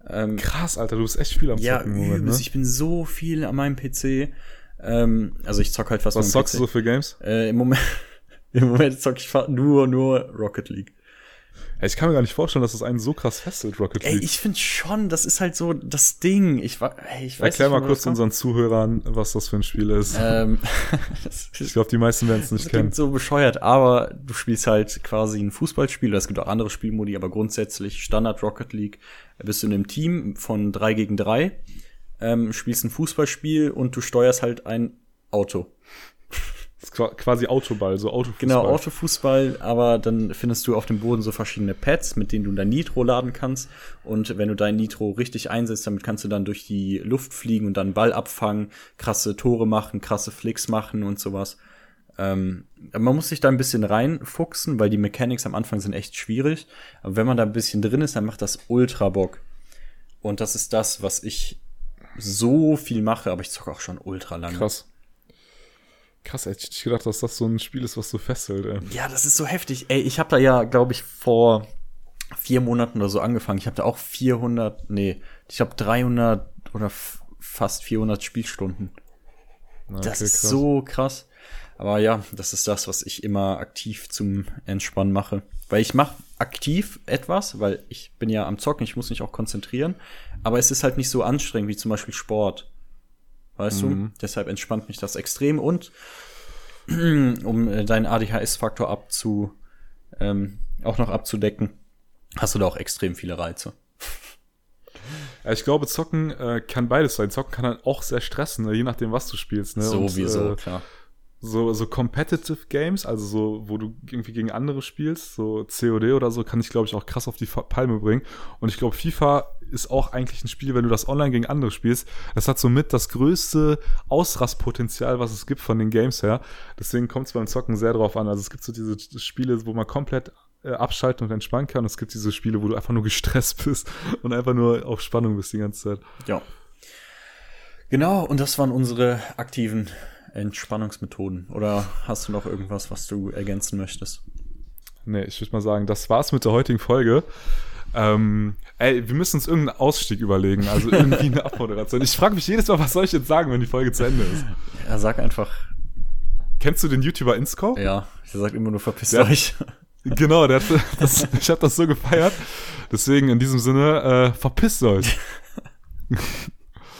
Ähm, Krass, Alter, du bist echt viel am ja, Zocken Moment, übelst. ne? Ich bin so viel an meinem PC. Ähm, also ich zock halt fast Was zockst du PC. so für Games? Äh, Im Moment, im Moment zock ich nur, nur Rocket League. Ich kann mir gar nicht vorstellen, dass das einen so krass fesselt, Rocket Ey, League. ich finde schon, das ist halt so das Ding. Ich, ey, ich weiß Erklär nicht, mal kurz unseren Zuhörern, was das für ein Spiel ist. Ähm, ich glaube, die meisten werden es nicht Das kennen. klingt so bescheuert, aber du spielst halt quasi ein Fußballspiel. Es gibt auch andere Spielmodi, aber grundsätzlich Standard Rocket League. Bist du in einem Team von drei gegen drei, ähm, spielst ein Fußballspiel und du steuerst halt ein Auto. Das ist qua- quasi Autoball, so Autofußball. Genau, Autofußball, aber dann findest du auf dem Boden so verschiedene Pads, mit denen du dein Nitro laden kannst. Und wenn du dein Nitro richtig einsetzt, damit kannst du dann durch die Luft fliegen und dann Ball abfangen, krasse Tore machen, krasse Flicks machen und sowas. Ähm, man muss sich da ein bisschen reinfuchsen, weil die Mechanics am Anfang sind echt schwierig. Aber wenn man da ein bisschen drin ist, dann macht das ultra Bock. Und das ist das, was ich so viel mache, aber ich zocke auch schon ultra lange. Krass. Krass, hätte ich nicht gedacht, dass das so ein Spiel ist, was so festhält, ey. Ja, das ist so heftig. Ey, ich habe da ja, glaube ich, vor vier Monaten oder so angefangen. Ich habe da auch 400, nee, ich glaube 300 oder fast 400 Spielstunden. Na, Das okay, ist krass. so krass. Aber ja, das ist das, was ich immer aktiv zum Entspannen mache. Weil ich mache aktiv etwas, weil ich bin ja am Zocken, ich muss mich auch konzentrieren. Aber es ist halt nicht so anstrengend wie zum Beispiel Sport. Weißt Mhm. du? Deshalb entspannt mich das extrem. Und um äh, deinen ADHS-Faktor abzu, ähm, auch noch abzudecken, hast du da auch extrem viele Reize. Ich glaube, Zocken äh, kann beides sein. Zocken kann halt auch sehr stressen, ne? je nachdem, was du spielst. Ne? Und, Sowieso, äh, klar. so, so Competitive Games, also so, wo du irgendwie gegen andere spielst, so COD oder so, kann ich, glaube ich, auch krass auf die Palme bringen. Und ich glaube, FIFA ist auch eigentlich ein Spiel, wenn du das online gegen andere spielst, das hat somit das größte Ausrastpotenzial, was es gibt von den Games her. Deswegen kommt es beim Zocken sehr drauf an. Also es gibt so diese Spiele, wo man komplett äh, abschalten und entspannen kann. Und es gibt diese Spiele, wo du einfach nur gestresst bist und einfach nur auf Spannung bist die ganze Zeit. Ja. Genau, und das waren unsere aktiven Entspannungsmethoden. Oder hast du noch irgendwas, was du ergänzen möchtest? Nee, ich würde mal sagen, das war's mit der heutigen Folge. Ähm, ey, wir müssen uns irgendeinen Ausstieg überlegen, also irgendwie eine Abmoderation. Ich frage mich jedes Mal, was soll ich jetzt sagen, wenn die Folge zu Ende ist? Ja, sag einfach, Kennst du den YouTuber Inscope? ja, ich sag immer nur verpisst Ja. euch. Genau, der hat, das, ich habe das so gefeiert. Deswegen in diesem Sinne, äh, verpisst euch.